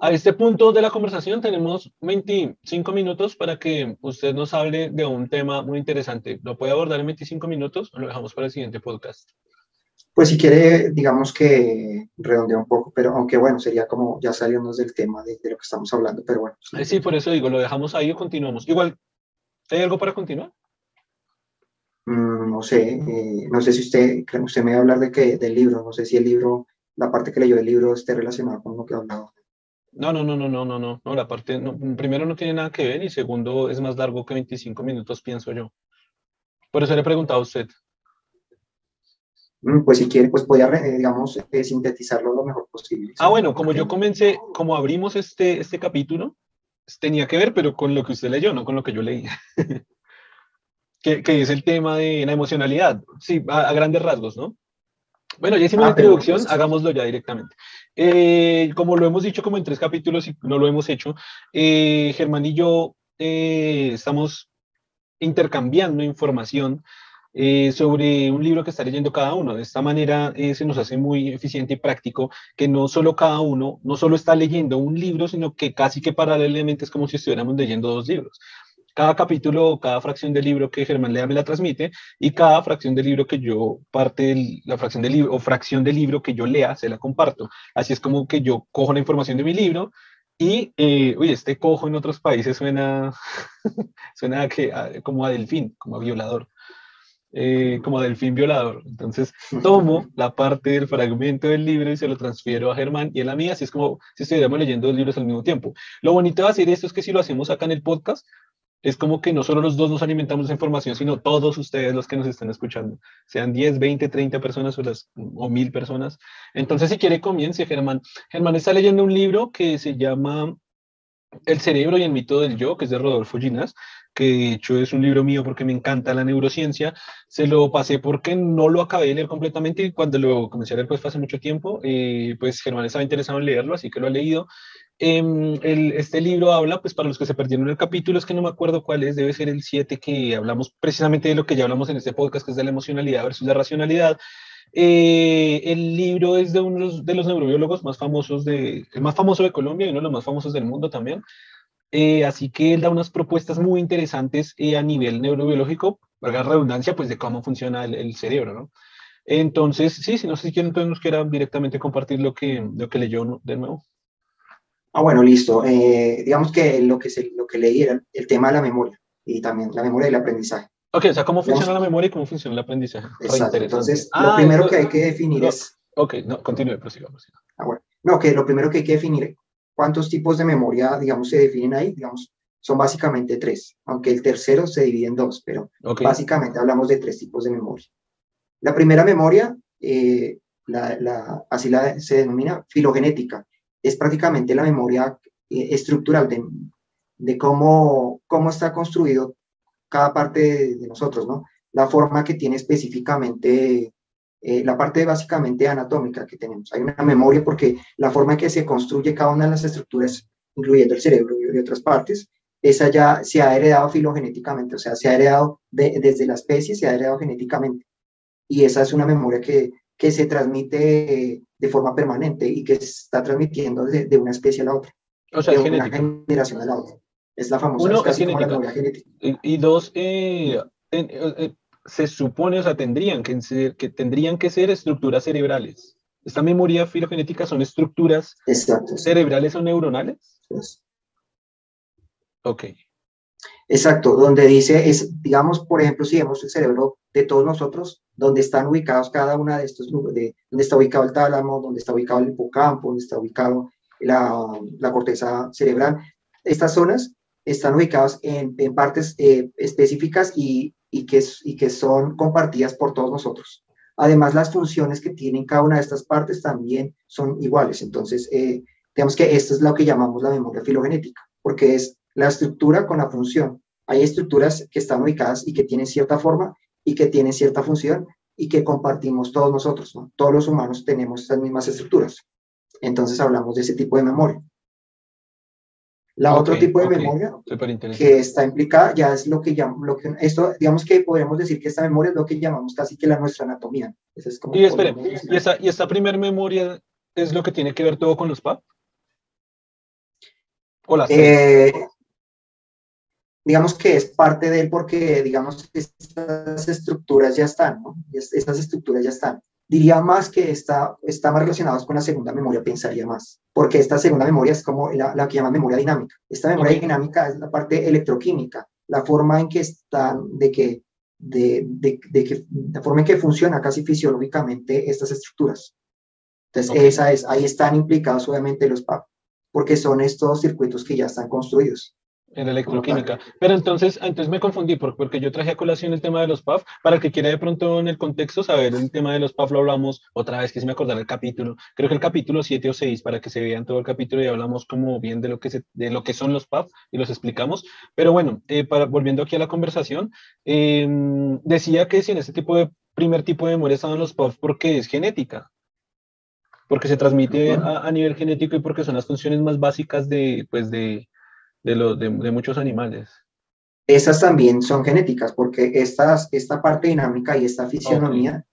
a este punto de la conversación tenemos 25 minutos para que usted nos hable de un tema muy interesante. ¿Lo puede abordar en 25 minutos o lo dejamos para el siguiente podcast? Pues si quiere, digamos que redondea un poco, pero aunque bueno, sería como ya saliendo del tema de, de, lo que estamos hablando, pero bueno. Sí. sí, por eso digo, lo dejamos ahí o continuamos. Igual, ¿hay algo para continuar? Mm, no sé, eh, no sé si usted, usted me va a hablar de qué, del libro, no sé si el libro, la parte que leyó del libro esté relacionada con lo que ha hablado. No, no, no, no, no, no, no, no, la parte, no, primero no tiene nada que ver y segundo es más largo que 25 minutos, pienso yo. Por eso le he preguntado a usted. Mm, pues si quiere, pues voy a, digamos, eh, sintetizarlo lo mejor posible. Ah, bueno, como yo comencé, como abrimos este, este capítulo, tenía que ver, pero con lo que usted leyó, no con lo que yo leí. que, que, es el tema de la emocionalidad, sí, a, grandes rasgos, ¿no? Bueno, ya hicimos ah, la introducción, pues, hagámoslo ya directamente. Eh, como lo hemos dicho como en tres capítulos y no lo hemos hecho, eh, Germán y yo eh, estamos intercambiando información eh, sobre un libro que está leyendo cada uno. De esta manera eh, se nos hace muy eficiente y práctico que no solo cada uno, no solo está leyendo un libro, sino que casi que paralelamente es como si estuviéramos leyendo dos libros cada capítulo cada fracción del libro que Germán Lea me la transmite y cada fracción del libro que yo parte la fracción del libro o fracción del libro que yo lea se la comparto. Así es como que yo cojo la información de mi libro y, eh, uy, este cojo en otros países suena, suena que, como a delfín, como a violador. Eh, como a delfín violador. Entonces tomo la parte del fragmento del libro y se lo transfiero a Germán y a la mía, así es como si estuviéramos leyendo dos libros al mismo tiempo. Lo bonito de hacer esto es que si lo hacemos acá en el podcast, es como que no solo los dos nos alimentamos de información, sino todos ustedes los que nos están escuchando, sean 10, 20, 30 personas o, las, o mil personas. Entonces, si quiere, comience, Germán. Germán está leyendo un libro que se llama El cerebro y el mito del yo, que es de Rodolfo Ginás, que de hecho es un libro mío porque me encanta la neurociencia. Se lo pasé porque no lo acabé de leer completamente y cuando lo comencé a leer pues fue hace mucho tiempo, eh, pues Germán estaba interesado en leerlo, así que lo ha leído. Eh, el, este libro habla, pues para los que se perdieron el capítulo, es que no me acuerdo cuál es, debe ser el 7 que hablamos precisamente de lo que ya hablamos en este podcast, que es de la emocionalidad versus la racionalidad. Eh, el libro es de uno de los neurobiólogos más famosos de, el más famoso de Colombia y uno de los más famosos del mundo también. Eh, así que él da unas propuestas muy interesantes eh, a nivel neurobiológico, para la redundancia, pues de cómo funciona el, el, cerebro, ¿no? Entonces, sí, si no sé si quieren, entonces nos quiera directamente compartir lo que, lo que leyó de nuevo. Ah, bueno, listo. Eh, digamos que lo que, se, lo que leí era el tema de la memoria y también la memoria y el aprendizaje. Ok, o sea, cómo funciona la memoria y cómo funciona el aprendizaje. Exacto. Entonces, lo ah, primero que hay que definir no, es... Ok, no, continúe, prosigamos. Ah, bueno. No, que lo primero que hay que definir, cuántos tipos de memoria, digamos, se definen ahí, digamos, son básicamente tres, aunque el tercero se divide en dos, pero okay. básicamente hablamos de tres tipos de memoria. La primera memoria, eh, la, la, así la, se denomina filogenética, es prácticamente la memoria eh, estructural de, de, cómo, cómo está construido cada parte de, nosotros, ¿no? La forma que tiene específicamente, eh, la parte básicamente anatómica que tenemos. Hay una memoria porque la forma en que se construye cada una de las estructuras, incluyendo el cerebro y otras partes, esa ya se ha heredado filogenéticamente, o sea, se ha heredado de, desde la especie, se ha heredado genéticamente. Y esa es una memoria que, que se transmite de forma permanente y que se está transmitiendo de, de una especie a la otra. O sea, de es una genética. generación a la otra. Es la famosa Uno, es casi es como la genética. Y, y dos, eh, en- eh, eh, se supone, o sea, tendrían que ser, que tendrían que ser estructuras cerebrales. esta memoria filogenética son estructuras cerebrales o neuronales. Ok. Exacto, donde dice, es, digamos, por ejemplo, si vemos el cerebro de todos nosotros, donde están ubicados cada una de estos, de, donde está ubicado el tálamo, donde está ubicado el hipocampo, donde está ubicado la, corteza cerebral. Estas zonas están ubicadas en, en partes eh, específicas y, y, que, y que son compartidas por todos nosotros. Además, las funciones que tienen cada una de estas partes también son iguales. Entonces, eh, digamos que esto es lo que llamamos la memoria filogenética, porque es la estructura con la función. Hay estructuras que están ubicadas y que tienen cierta forma y que tienen cierta función y que compartimos todos nosotros. Todos los humanos tenemos estas mismas estructuras. Entonces hablamos de ese tipo de memoria. La otro tipo de memoria que está implicada ya es lo que llamamos, lo que, esto, digamos que podríamos decir que esta memoria es lo que llamamos casi que la nuestra anatomía. es como y espere, ¿y esta, ¿y esta primera memoria es lo que tiene que ver todo con los PAP? ¿O las eh, digamos que es parte de él porque, digamos, estas estructuras ya están, ¿no? Estas estructuras ya están diría más que está, está más relacionados con la segunda memoria, pensaría más, porque esta segunda memoria es como la, la que llaman memoria dinámica. Esta memoria dinámica es la parte electroquímica, la forma en que están, de que, de, de, de que, la forma en que funciona casi fisiológicamente estas estructuras. Entonces, esa es, ahí están implicados obviamente los PAP, porque son estos circuitos que ya están construidos en electroquímica. Pero entonces, entonces me confundí porque yo traje a colación el tema de los PAF. Para el que quiera de pronto en el contexto saber el tema de los PAF, lo hablamos otra vez, que se me acordar el capítulo. Creo que el capítulo 7 o 6, para que se vean todo el capítulo y hablamos como bien de lo que, se, de lo que son los PAF y los explicamos. Pero bueno, eh, para, volviendo aquí a la conversación, em, decía que si en este tipo de primer tipo de memoria estaban los PAF porque es genética porque se transmite a, a, nivel genético y porque son las funciones más básicas de, pues de, de, los de, muchos animales. Esas también son genéticas, porque estas, esta parte dinámica y esta fisionomía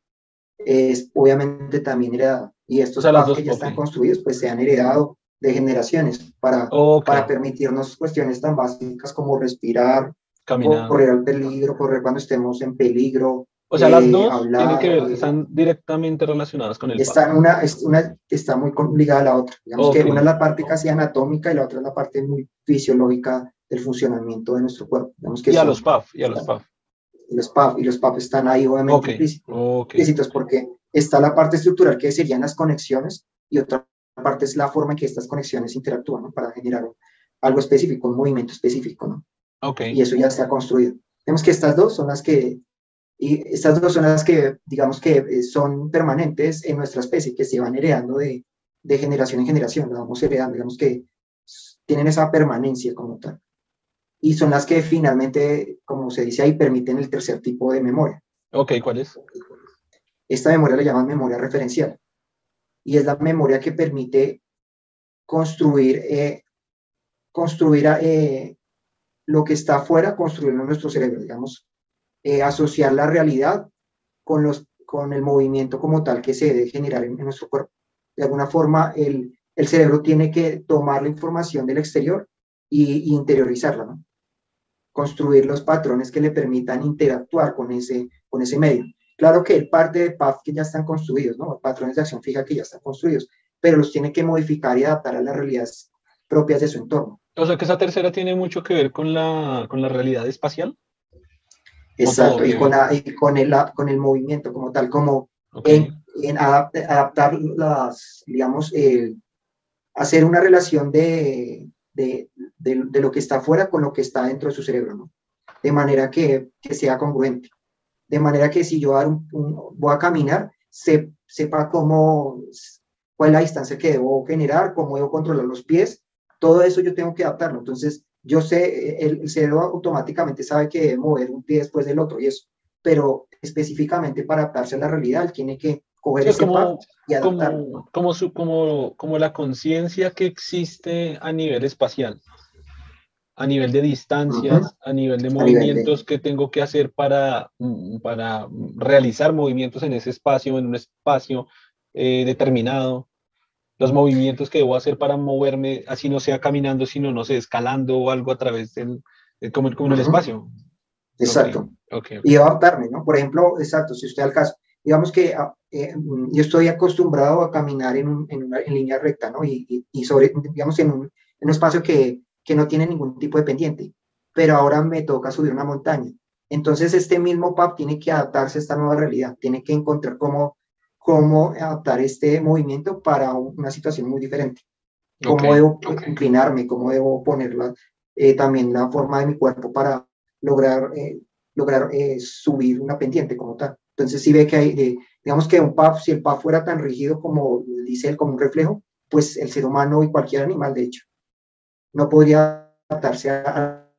es obviamente también heredada. Y estos o que ya están construidos, pues se han heredado de generaciones para, para permitirnos cuestiones tan básicas como respirar, Caminar. correr al peligro, correr cuando estemos en peligro, o sea, las eh, dos tienen que ver, están directamente relacionadas con el están una, una está muy ligada a la otra. Digamos que una es la parte casi anatómica y la otra es la parte muy fisiológica del funcionamiento de nuestro cuerpo. Digamos que y a los PAF, y a los PAF. Y los PAF, y los PAF están ahí obviamente implícitos, porque está la parte estructural que serían las conexiones y otra parte es la forma en que estas conexiones interactúan para generar algo específico, un movimiento específico. ¿no? Okay. Y eso ya está construido. Vemos que estas dos son las que y estas dos son las que, digamos que eh, son permanentes en nuestra especie, que se van heredando de, de generación en generación, las vamos heredando, digamos que tienen esa permanencia como tal. Y son las que finalmente, como se dice ahí, permiten el tercer tipo de memoria. Ok, ¿cuál es? Esta memoria la llaman memoria referencial. Y es la memoria que permite construir, eh, construir eh, lo que está afuera, construirlo en nuestro cerebro, digamos, eh, asociar la realidad con, los, con el movimiento como tal que se debe generar en, nuestro cuerpo. De alguna forma, el, el, cerebro tiene que tomar la información del exterior y, interiorizarla, ¿no? construir los patrones que le permitan interactuar con ese, con ese medio. Claro que el parte de PAF que ya están construidos, ¿no? patrones de acción fija que ya están construidos, pero los tiene que modificar y adaptar a las realidades propias de su entorno. O sea que esa tercera tiene mucho que ver con la, con la realidad espacial. Exacto, y con, con, el, con el movimiento como tal, como en, en adaptar las, digamos, hacer una relación de, de, de, lo que está afuera con lo que está dentro de su cerebro, ¿no? De manera que, que sea congruente. De manera que si yo voy a caminar, se, sepa cómo, cuál es la distancia que debo generar, cómo debo controlar los pies, todo eso yo tengo que adaptarlo. Entonces, yo sé, el, cerebro automáticamente sabe que debe mover un pie después del otro y eso, pero específicamente para adaptarse a la realidad, tiene que coger ese como, y adaptarlo. Como, como, como, como la conciencia que existe a nivel espacial, a nivel de distancias, a nivel de movimientos que tengo que hacer para, mm, para realizar movimientos en ese espacio, en un espacio eh, determinado los movimientos que debo hacer para moverme, así no sea caminando, sino, no sé, escalando o algo a través del, como, como el espacio. Exacto. Y adaptarme, ¿no? Por ejemplo, exacto, si usted al caso, digamos que ah, eh, yo estoy acostumbrado a caminar en, en, una, en línea recta, ¿no? Y, y, sobre, digamos, en un, en un espacio que, que no tiene ningún tipo de pendiente, pero ahora me toca subir una montaña. Entonces, este mismo PAP tiene que adaptarse a esta nueva realidad, tiene que encontrar cómo, cómo adaptar este movimiento para una situación muy diferente. Cómo debo inclinarme, cómo debo ponerla, eh, también la forma de mi cuerpo para lograr, eh, lograr eh, subir una pendiente como tal. Entonces, si ve que hay, digamos que un PAP, si el PAP fuera tan rígido como dice él, como un reflejo, pues el ser humano y cualquier animal, de hecho, no podría adaptarse a,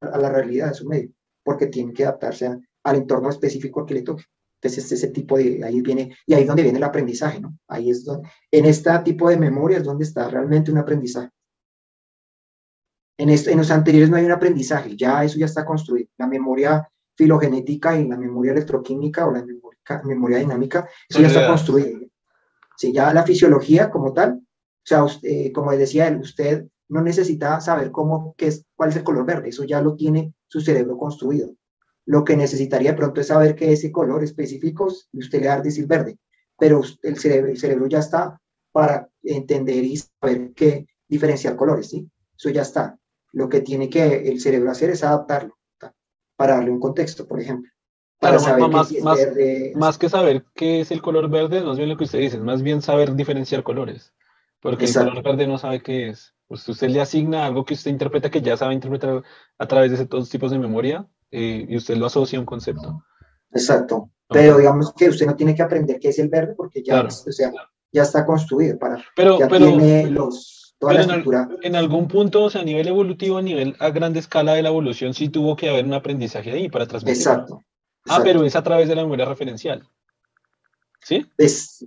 a la realidad de su medio porque tiene que adaptarse al entorno específico que le toque. Entonces, ese tipo de, ahí viene, y ahí es donde viene el aprendizaje, ¿no? Ahí es donde, en este tipo de memoria es donde está realmente un aprendizaje. En, en los anteriores no hay un aprendizaje, ya eso ya está construido. La memoria filogenética y la memoria electroquímica o la memoria, memoria dinámica, eso ya está construido. Sí, ya la fisiología como tal, o sea, usted, como decía él, usted no necesita saber cómo, qué es, cuál es el color verde, eso ya lo tiene su cerebro construido. Lo que necesitaría pronto es saber que ese color específico y usted le va a decir verde, pero el cerebro, el cerebro ya está para entender y saber qué diferenciar colores, ¿sí? Eso ya está. Lo que tiene que el cerebro hacer es adaptarlo para darle un contexto, por ejemplo. Para saber más, más, más, que saber qué es el color verde, más bien lo que usted dice, más bien saber diferenciar colores, porque el color verde no sabe qué es. Pues usted le asigna algo que usted interpreta que ya sabe interpretar a través de esos tipos de memoria eh, y usted lo asocia a un concepto. Exacto. Pero digamos que usted no tiene que aprender qué es el verde porque ya, o sea, ya está construido para pero, ya pero, tiene los toda la estructura. En, algún punto, o sea, a nivel evolutivo, a nivel a grande escala de la evolución, sí tuvo que haber un aprendizaje ahí para transmitir. Exacto. Ah, pero es a través de la memoria referencial. ¿Sí? Es,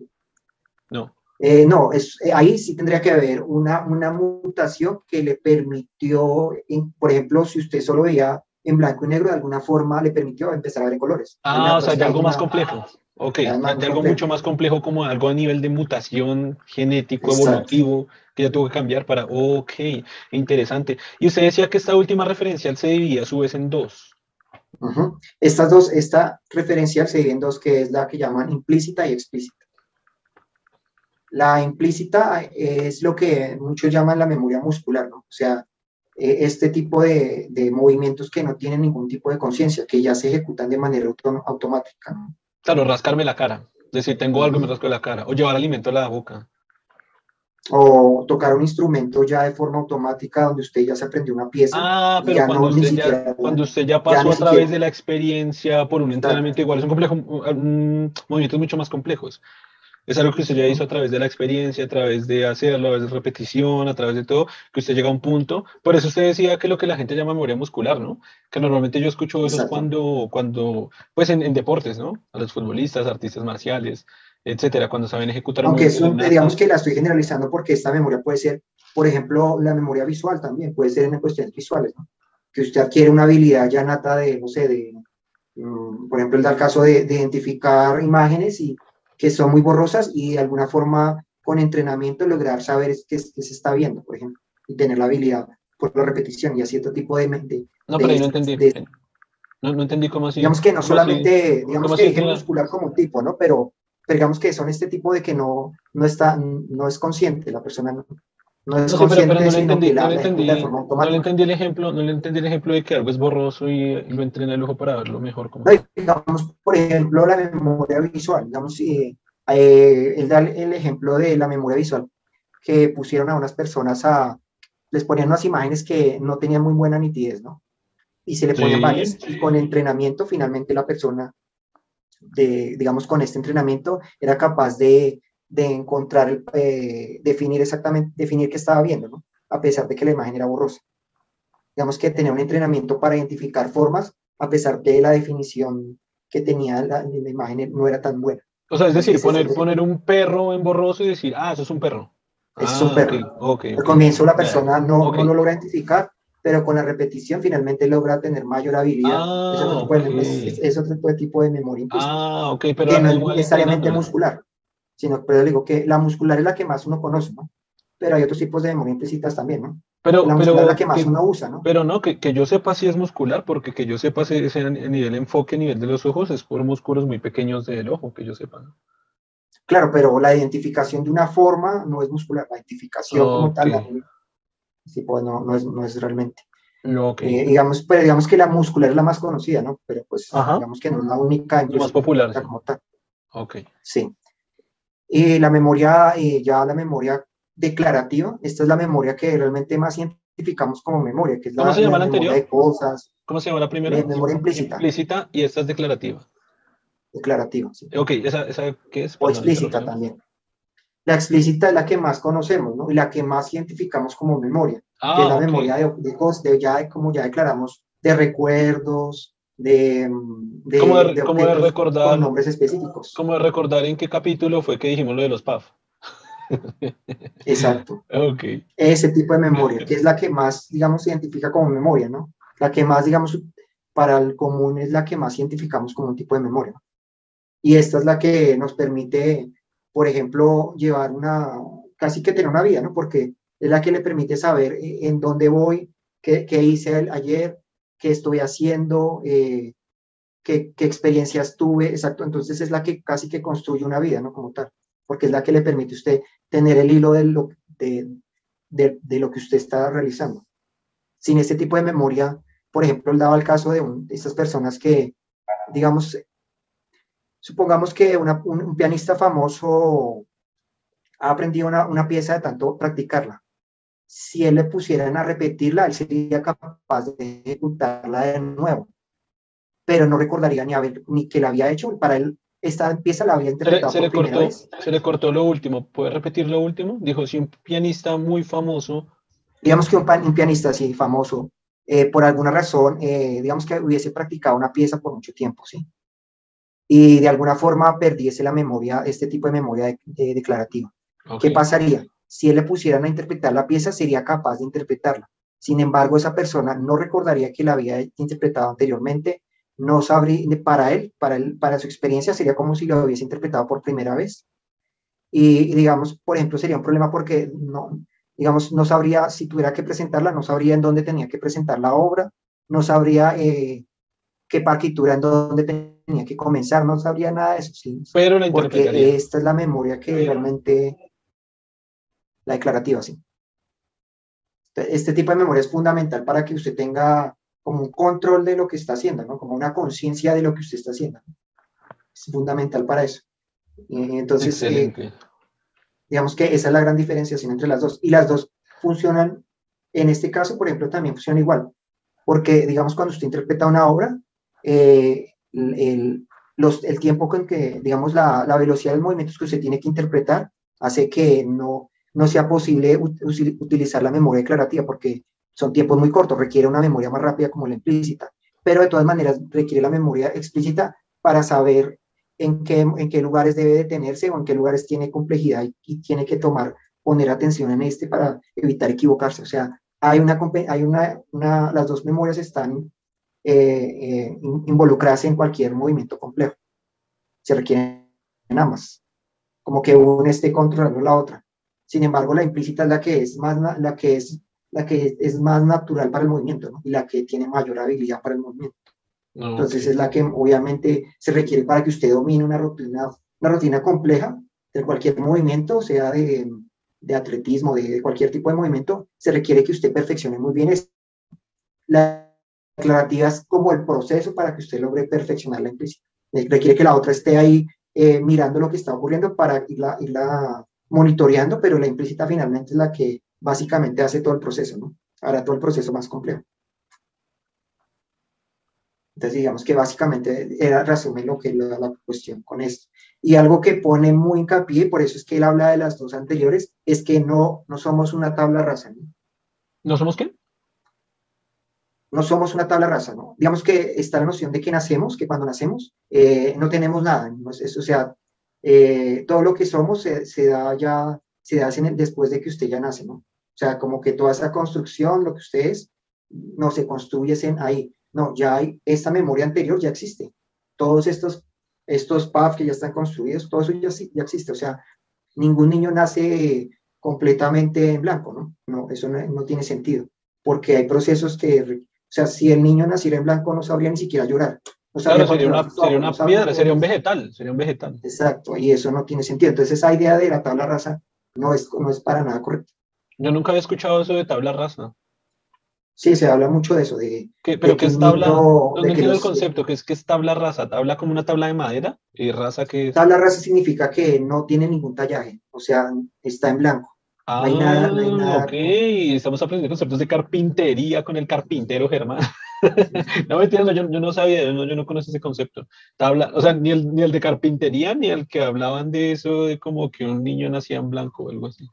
no. Eh, no, es, eh, ahí sí tendría que haber una, una mutación que le permitió, por ejemplo, si usted solo veía en blanco y negro, de alguna forma le permitió empezar a ver colores. Ah, o sea, de algo más complejo. Ok, de algo mucho más complejo como algo a nivel de mutación genético, evolutivo, que ya tuvo que cambiar para, ok, interesante. Y usted decía que esta última referencial se dividía a su vez en dos. Estas dos, esta referencial se divide en dos, que es la que llaman implícita y explícita. La implícita es lo que muchos llaman la memoria muscular, ¿no? O sea, e, este tipo de, movimientos que no tienen ningún tipo de conciencia, que ya se ejecutan de manera automática. ¿no? Claro, rascarme la cara, es decir, tengo algo me rasco la cara, o llevar alimento a la boca. O tocar un instrumento ya de forma automática donde usted ya se aprendió una pieza. Ah, pero cuando, usted ya, cuando, usted ya, pasó a través de la experiencia por un entrenamiento igual, es un complejo, movimientos mucho más complejos. Es algo que usted ya hizo a través de la experiencia, a través de hacerlo, a través de repetición, a través de todo, que usted llega a un punto. Por eso usted decía que lo que la gente llama memoria muscular, ¿no? Que normalmente yo escucho eso cuando, cuando, pues en, deportes, ¿no? A los futbolistas, artistas marciales, etcétera, cuando saben ejecutar. Aunque eso, digamos que la estoy generalizando porque esta memoria puede ser, por ejemplo, la memoria visual también, puede ser en cuestiones visuales, ¿no? Que usted adquiere una habilidad ya nata de, no sé, de, mm, por ejemplo, el caso de, de identificar imágenes y que son muy borrosas y de alguna forma con entrenamiento lograr saber qué, se está viendo, por ejemplo, y tener la habilidad por la repetición y a cierto tipo de... de no, pero no entendí. no, no, entendí cómo así. Digamos que no solamente, digamos que es muscular como tipo, ¿no? Pero, pero, digamos que son este tipo de que no, no está, no es consciente la persona, no, no es consciente, pero, no le entendí, no le entendí, no le entendí el ejemplo, no le entendí el ejemplo de que algo es borroso y, lo entrena el ojo para verlo mejor. Como... digamos, por ejemplo, la memoria visual, digamos, eh, eh, da el ejemplo de la memoria visual, que pusieron a unas personas a, les ponían unas imágenes que no tenían muy buena nitidez, ¿no? Y se le ponían varias, y con entrenamiento finalmente la persona, de, digamos, con este entrenamiento era capaz de de encontrar, eh, definir exactamente, definir qué estaba viendo, ¿no? A pesar de que la imagen era borrosa. Digamos que tenía un entrenamiento para identificar formas, a pesar de la definición que tenía la, la imagen no era tan buena. O sea, es decir, poner, poner un perro en borroso y decir, ah, eso es un perro. Eso es un ah, perro. Al comienzo la persona no, no, lo logra identificar, pero con la repetición finalmente logra tener mayor habilidad. Ah, es, otro tipo de, memoria. Ah, ok, pero que no es necesariamente muscular sino, pero digo que la muscular es la que más uno conoce, ¿no? Pero hay otros tipos de memoria también, ¿no? Pero, la muscular es la que más uno usa, ¿no? Pero no, que, que, yo sepa si es muscular, porque que yo sepa si es a nivel enfoque, a nivel de los ojos, es por músculos muy pequeños del ojo, que yo sepa, ¿no? Claro, pero la identificación de una forma no es muscular, la identificación como tal, sí, pues no, no, es, no es realmente. Eh, digamos, pero digamos que la muscular es la más conocida, ¿no? Pero pues digamos que no es la única. La más popular. Como tal. Ok. Sí. Y la memoria, eh, ya la memoria declarativa, esta es la memoria que realmente más identificamos como memoria, que es ¿Cómo la, se llama la anterior? de cosas. ¿Cómo se llama la primera? La memoria implícita. Implícita y esta es declarativa. Declarativa, sí. Ok, ¿esa, esa qué es? O explícita también. La explícita es la que más conocemos, ¿no? Y la que más identificamos como memoria, Ah, que es la ok. memoria de, de cosas, de ya, como ya declaramos, de recuerdos, de, de, Como de- de objetos recordar- con nombres específicos. Como de recordar en qué capítulo fue que dijimos lo de los PAF. Exacto. Ok. ese tipo de memoria, que es la que más, digamos, se identifica como memoria, ¿no? La que más, digamos, para el común es la que más identificamos como un tipo de memoria. Y esta es la que nos permite, por ejemplo, llevar una, casi que tener una vida, ¿no? Porque es la que le permite saber eh, en dónde voy, qué, qué hice ayer, qué estoy haciendo, eh, qué, experiencias tuve, exacto. Entonces es la que casi que construye una vida, ¿no? Como tal, porque es la que le permite a usted tener el hilo de lo, de, de, de lo que usted está realizando. Sin este tipo de memoria, por ejemplo, daba el caso de, un- estas personas que, digamos, supongamos que un, pianista famoso ha aprendido una pieza de tanto practicarla. Si él le pusieran a repetirla, él sería capaz de ejecutarla de nuevo, pero no recordaría ni, haber, ni que la había hecho. Para él, esta pieza la había Se le, interpretado se por le primera cortó, vez. se le cortó lo último. ¿Puede repetir lo último? Dijo, si un pianista muy famoso. digamos que un, pan- un pianista así famoso, eh, por alguna razón, eh, digamos que hubiese practicado una pieza por mucho tiempo, ¿sí? Y de alguna forma perdiese la memoria, este tipo de memoria de- de- declarativa. ¿Qué pasaría? Si él le pusieran a interpretar la pieza, sería capaz de interpretarla. Sin embargo, esa persona no recordaría que la había interpretado anteriormente, no sabría, para él, para él, para su experiencia, sería como si lo hubiese interpretado por primera vez. Y, y digamos, por ejemplo, sería un problema porque no, digamos, no sabría si tuviera que presentarla, no sabría en dónde tenía que presentar la obra, no sabría eh, qué partitura, en dónde tenía que comenzar, no sabría nada de eso, ¿sí? Pero la porque esta es la memoria que realmente, la declarativa, sí. Este- Este tipo de memoria es fundamental para que usted tenga como un control de lo que está haciendo, ¿no? Como una conciencia de lo que usted está haciendo. Es fundamental para eso. Y entonces, eh, digamos que esa es la gran diferenciación entre las dos. Y las dos funcionan, en este caso, por ejemplo, también funciona igual. Porque, digamos, cuando usted interpreta una obra, eh, el, el- los, el tiempo con que, digamos, la, la velocidad de los movimientos que usted tiene que interpretar hace que no, no sea posible utilizar la memoria declarativa porque son tiempos muy cortos, requiere una memoria más rápida como la implícita. Pero de todas maneras requiere la memoria explícita para saber en qué, en qué lugares debe detenerse o en qué lugares tiene complejidad y, tiene que tomar, poner atención en este para evitar equivocarse. O sea, hay una, hay una, una las dos memorias están eh, eh, in- involucradas en cualquier movimiento complejo. Se requieren ambas, como que una esté controlando la otra. Sin embargo, la implícita es la que es más, la que es, la que es más natural para el movimiento, ¿no? Y la que tiene mayor habilidad para el movimiento. Entonces Ok. es la que obviamente se requiere para que usted domine una rutina, una rutina compleja de cualquier movimiento, sea de, de atletismo, de, de cualquier tipo de movimiento, se requiere que usted perfeccione muy bien esto. La declarativa es como el proceso para que usted logre perfeccionar la implícita. Eh, Requiere que la otra esté ahí eh, mirando lo que está ocurriendo para irla, irla monitoreando, pero la implícita finalmente es la que básicamente hace todo el proceso, ¿no? Hará todo el proceso más complejo. Entonces, digamos que básicamente era resume lo que es la, la cuestión con esto. Y algo que pone muy hincapié, por eso es que él habla de las dos anteriores, es que no, no somos una tabla rasa, ¿no? ¿No somos qué? No somos una tabla rasa, ¿no? Digamos que está la noción de que nacemos, que cuando nacemos eh, no tenemos nada, ¿no? O sea, eh, todo lo que somos se, se da ya, se da el- después de que usted ya nace, ¿no? O sea, como que toda esa construcción, lo que usted es, no se construye ahí. No, ya hay, esta memoria anterior ya existe. Todos estos, estos PAF que ya están construidos, todo eso ya, ya existe. O sea, ningún niño nace completamente en blanco, ¿no? No, eso no, no tiene sentido, porque hay procesos que, o sea, si el niño naciera en blanco no sabría ni siquiera llorar. O sea, claro, sería una, sería una piedra, sería un vegetal, sería un vegetal. Exacto, y eso no tiene sentido. Entonces esa idea de la tabla rasa no es, no es para nada correcta. Yo nunca había escuchado eso de tabla rasa. Sí, se habla mucho de eso. De, ¿Qué, ¿Pero qué es tabla? No, entiendo el concepto. ¿Qué es, ¿Qué es tabla rasa? ¿Tabla como una tabla de madera? ¿Y raza que es? Tabla rasa significa que no tiene ningún tallaje, o sea, está en blanco. Ah, no hay nada, no hay nada. ok. Estamos aprendiendo conceptos de carpintería con el carpintero Germán. no me entiendo, yo, yo, no sabía, yo no, yo no conozco ese concepto. Tabla, o sea, ni el, ni el de carpintería, ni el que hablaban de eso, de como que un niño nacía en blanco o algo así.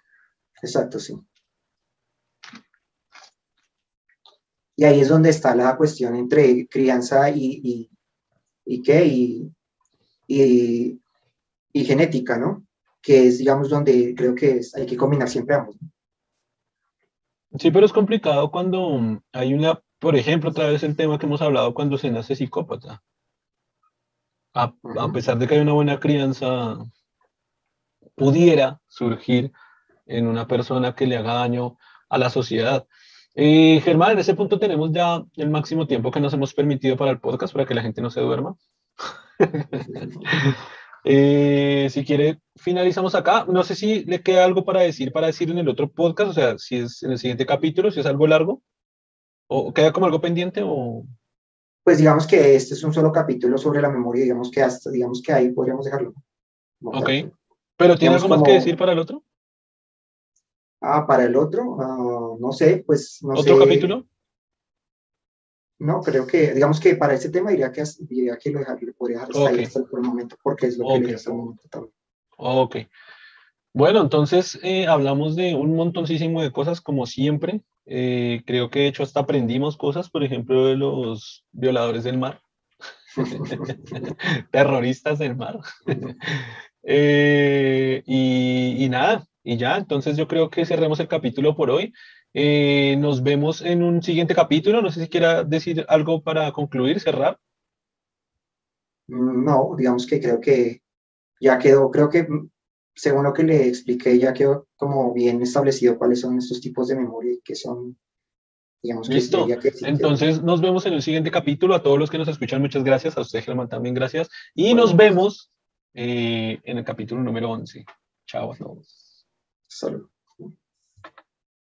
Exacto, sí. Y ahí es donde está la cuestión entre crianza y, y, y qué, y, y, y, genética, ¿no? Que es, digamos, donde creo que es, hay que combinar siempre ambos. Sí, pero es complicado cuando hay una, por ejemplo, otra vez el tema que hemos hablado, cuando se nace psicópata. A, a pesar de que hay una buena crianza, pudiera surgir en una persona que le haga daño a la sociedad. Eh, Germán, en ese punto tenemos ya el máximo tiempo que nos hemos permitido para el podcast para que la gente no se duerma. eh, si quiere, finalizamos acá. No sé si le queda algo para decir, para decir en el otro podcast, o sea, si es en el siguiente capítulo, si es algo largo, o queda como algo pendiente, o... Pues digamos que este es un solo capítulo sobre la memoria, digamos que hasta, digamos que ahí podríamos dejarlo. Ok. ¿Pero tiene algo más como... que decir para el otro? Ah, para el otro, uh, no sé, pues no ¿Otro sé. capítulo? No, creo que, digamos que para este tema diría que, diría que lo dejar, podría dejar hasta okay. ahí hasta el momento, porque es lo okay. que le hasta el momento también. Ok. Bueno, entonces eh, hablamos de un montoncísimo de cosas, como siempre. Eh, creo que de hecho hasta aprendimos cosas, por ejemplo, de los violadores del mar. Terroristas del mar. eh, y, y nada, y ya, entonces yo creo que cerremos el capítulo por hoy. Eh, nos vemos en un siguiente capítulo. No sé si quiera decir algo para concluir, cerrar. No, digamos que creo que ya quedó, creo que según lo que le expliqué, ya quedó como bien establecido cuáles son estos tipos de memoria y que son, digamos, Listo. que, que Entonces nos vemos en el siguiente capítulo. A todos los que nos escuchan, muchas gracias. A usted, Germán, también gracias. Y bueno. nos vemos eh, en el capítulo número 11. Chao a todos. Salud.